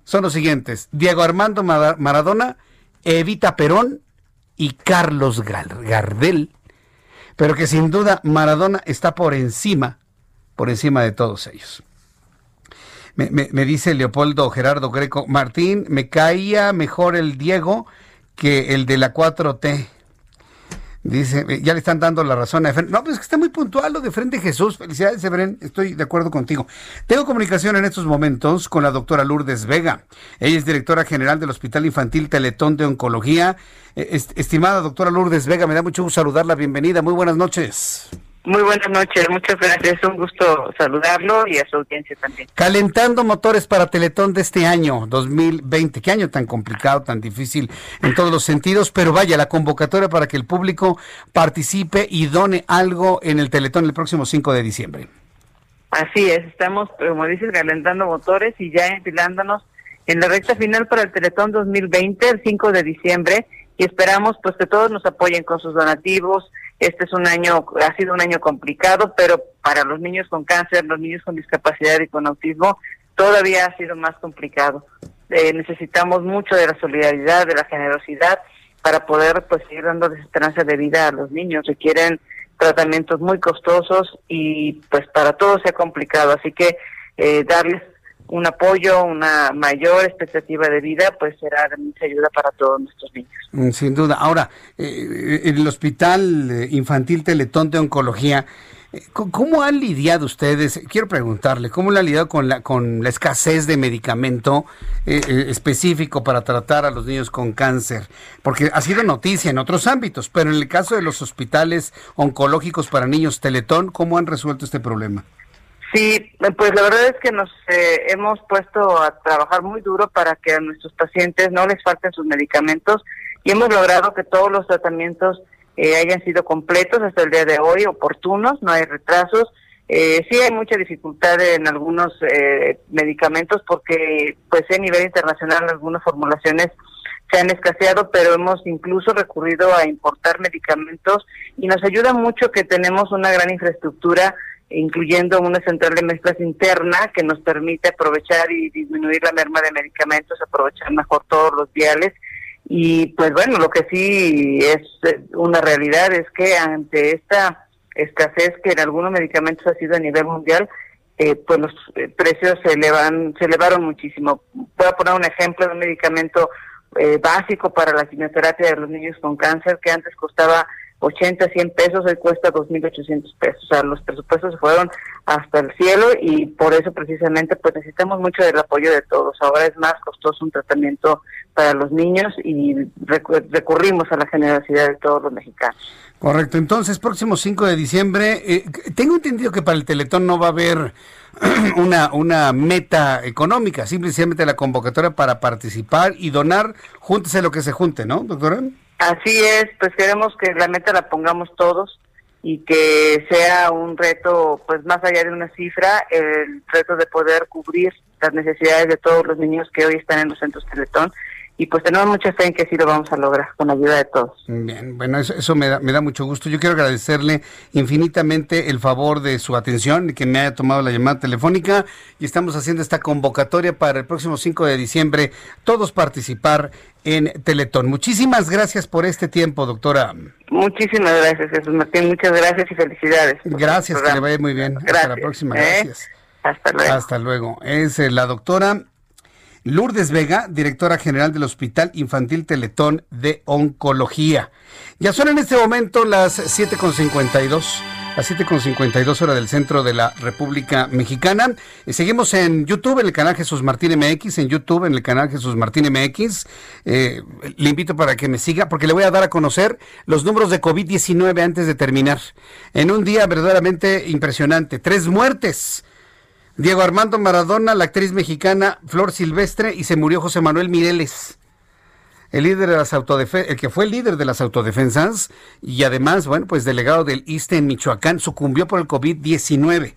son los siguientes, Diego Armando Maradona, Evita Perón y Carlos Gardel, pero que sin duda Maradona está por encima, por encima de todos ellos. Me, me dice Leopoldo Gerardo Greco, Martín, me caía mejor el Diego que el de la 4T. Dice, eh, ya le están dando la razón a Efren. No, pues que está muy puntual lo de Frente Jesús. Felicidades, Efren. Estoy de acuerdo contigo. Tengo comunicación en estos momentos con la doctora Lourdes Vega. Ella es directora general del Hospital Infantil Teletón de Oncología. Eh, estimada doctora Lourdes Vega, me da mucho gusto saludarla. Bienvenida. Muy buenas noches. Muy buenas noches, muchas gracias. Un gusto saludarlo y a su audiencia también. Calentando motores para Teletón de este año, 2020. Qué año tan complicado, tan difícil en todos los sentidos, pero vaya, la convocatoria para que el público participe y done algo en el Teletón el próximo 5 de diciembre. Así es, estamos, como dices, calentando motores y ya enfilándonos en la recta final para el Teletón 2020, el 5 de diciembre, y esperamos pues que todos nos apoyen con sus donativos, este es un año, ha sido un año complicado, pero para los niños con cáncer, los niños con discapacidad y con autismo, todavía ha sido más complicado. Eh, necesitamos mucho de la solidaridad, de la generosidad para poder pues seguir dando esperanza de vida a los niños. Requieren tratamientos muy costosos y pues para todos se ha complicado. Así que eh, darles un apoyo, una mayor expectativa de vida, pues será de mucha ayuda para todos nuestros niños. Mm, sin duda. Ahora, eh, en el Hospital eh, Infantil Teletón de Oncología, eh, ¿Cómo han lidiado ustedes? Quiero preguntarle, ¿cómo han lidiado con la, con la escasez de medicamento específico para tratar a los niños con cáncer? Porque ha sido noticia en otros ámbitos, pero en el caso de los hospitales oncológicos para niños Teletón, ¿cómo han resuelto este problema? Sí, pues la verdad es que nos eh, hemos puesto a trabajar muy duro para que a nuestros pacientes no les falten sus medicamentos y hemos logrado que todos los tratamientos eh, hayan sido completos hasta el día de hoy, oportunos, no hay retrasos. Eh, sí hay mucha dificultad en algunos medicamentos porque pues a nivel internacional algunas formulaciones se han escaseado, pero hemos incluso recurrido a importar medicamentos y nos ayuda mucho que tenemos una gran infraestructura incluyendo una central de mezclas interna que nos permite aprovechar y disminuir la merma de medicamentos, aprovechar mejor todos los viales. Y pues bueno, lo que sí es eh, una realidad es que ante esta escasez que en algunos medicamentos ha sido a nivel mundial, eh, pues los eh, precios se elevan, se elevaron muchísimo. Voy a poner un ejemplo de un medicamento básico para la quimioterapia de los niños con cáncer que antes costaba 80, 100 pesos, hoy cuesta 2.800 pesos. O sea, los presupuestos se fueron hasta el cielo y por eso precisamente pues necesitamos mucho del apoyo de todos. Ahora es más costoso un tratamiento para los niños y recurrimos a la generosidad de todos los mexicanos. Correcto, entonces próximo 5 de diciembre, eh, tengo entendido que para el Teletón no va a haber una, una meta económica, simplemente la convocatoria para participar y donar, júntese lo que se junte, ¿no, doctora? Así es, pues queremos que la meta la pongamos todos y que sea un reto, pues más allá de una cifra, el reto de poder cubrir las necesidades de todos los niños que hoy están en los centros Teletón y pues tenemos mucha fe en que sí lo vamos a lograr con la ayuda de todos. Bien, bueno, eso, eso me, da, me da mucho gusto. Yo quiero agradecerle infinitamente el favor de su atención y que me haya tomado la llamada telefónica y estamos haciendo esta convocatoria para el próximo 5 de diciembre, todos participar en Teletón. Muchísimas gracias por este tiempo, doctora. Muchísimas gracias, Jesús Martín. Muchas gracias y felicidades. Gracias, que le vaya muy bien. Hasta la próxima. ¿eh? Gracias. Hasta luego. Hasta luego. Es eh, la doctora Lourdes Vega, directora general del Hospital Infantil Teletón de Oncología. Ya son en este momento las 7.52, las 7.52 horas del centro de la República Mexicana. Y seguimos en YouTube, en el canal Jesús Martín MX, en YouTube, en el canal Jesús Martín MX. Eh, le invito para que me siga, porque le voy a dar a conocer los números de COVID-19 antes de terminar. En un día verdaderamente impresionante, tres muertes Diego Armando Maradona, la actriz mexicana Flor Silvestre y se murió José Manuel Mireles. El líder de las el que fue el líder de las autodefensas y además, bueno, pues delegado del ISTE en Michoacán, sucumbió por el COVID-19.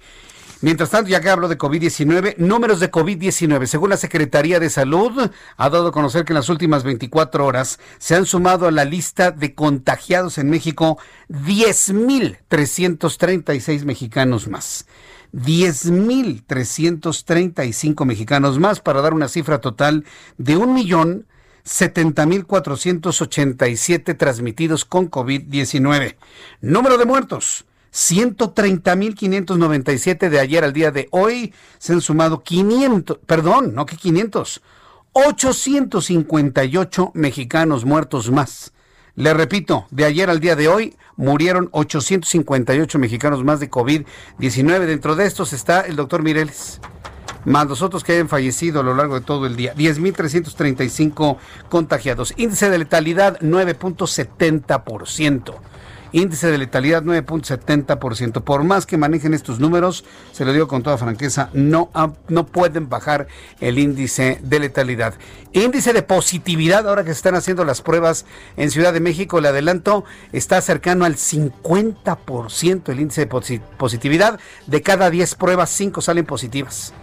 Mientras tanto, ya que hablo de COVID-19, números de COVID-19. Según la Secretaría de Salud, ha dado a conocer que en las últimas 24 horas se han sumado a la lista de contagiados en México 10.336 mexicanos más. 10.335 mexicanos más para dar una cifra total de 1.070.487 transmitidos con COVID-19. Número de muertos. 130.597 de ayer al día de hoy. Se han sumado 500, perdón, no que 500, 858 mexicanos muertos más. Le repito, de ayer al día de hoy murieron 858 mexicanos más de COVID-19. Dentro de estos está el doctor Mireles más los otros que hayan fallecido a lo largo de todo el día. 10.335 contagiados. Índice de letalidad 9.70%. Índice de letalidad 9.70%. Por más que manejen estos números, se lo digo con toda franqueza, no, no pueden bajar el índice de letalidad. Índice de positividad, ahora que se están haciendo las pruebas en Ciudad de México, le adelanto, está cercano al 50% el índice de positividad. De cada 10 pruebas, 5 salen positivas.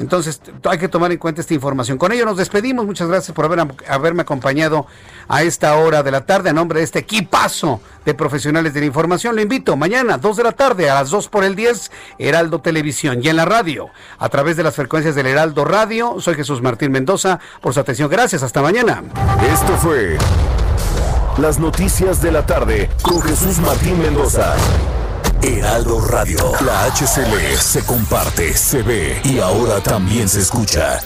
Entonces hay que tomar en cuenta esta información. Con ello nos despedimos. Muchas gracias por haber, haberme acompañado a esta hora de la tarde a nombre de este equipazo de profesionales de la información. Lo invito mañana, 2 de la tarde, a las 2 por el 10, Heraldo Televisión y en la radio, a través de las frecuencias del Heraldo Radio. Soy Jesús Martín Mendoza. Por su atención, gracias. Hasta mañana. Esto fue Las Noticias de la Tarde con Jesús Martín Mendoza. Heraldo Radio. La HCL se comparte, se ve y ahora también se escucha.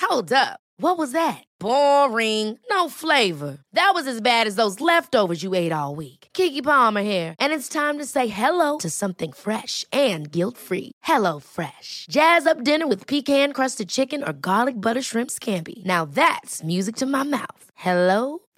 Hold up. What was that? Boring. No flavor. That was as bad as those leftovers you ate all week. Kiki Palmer here, and it's time to say hello to something fresh and guilt-free. Hello Fresh. Jazz up dinner with pecan-crusted chicken or garlic butter shrimp scampi. Now that's music to my mouth. Hello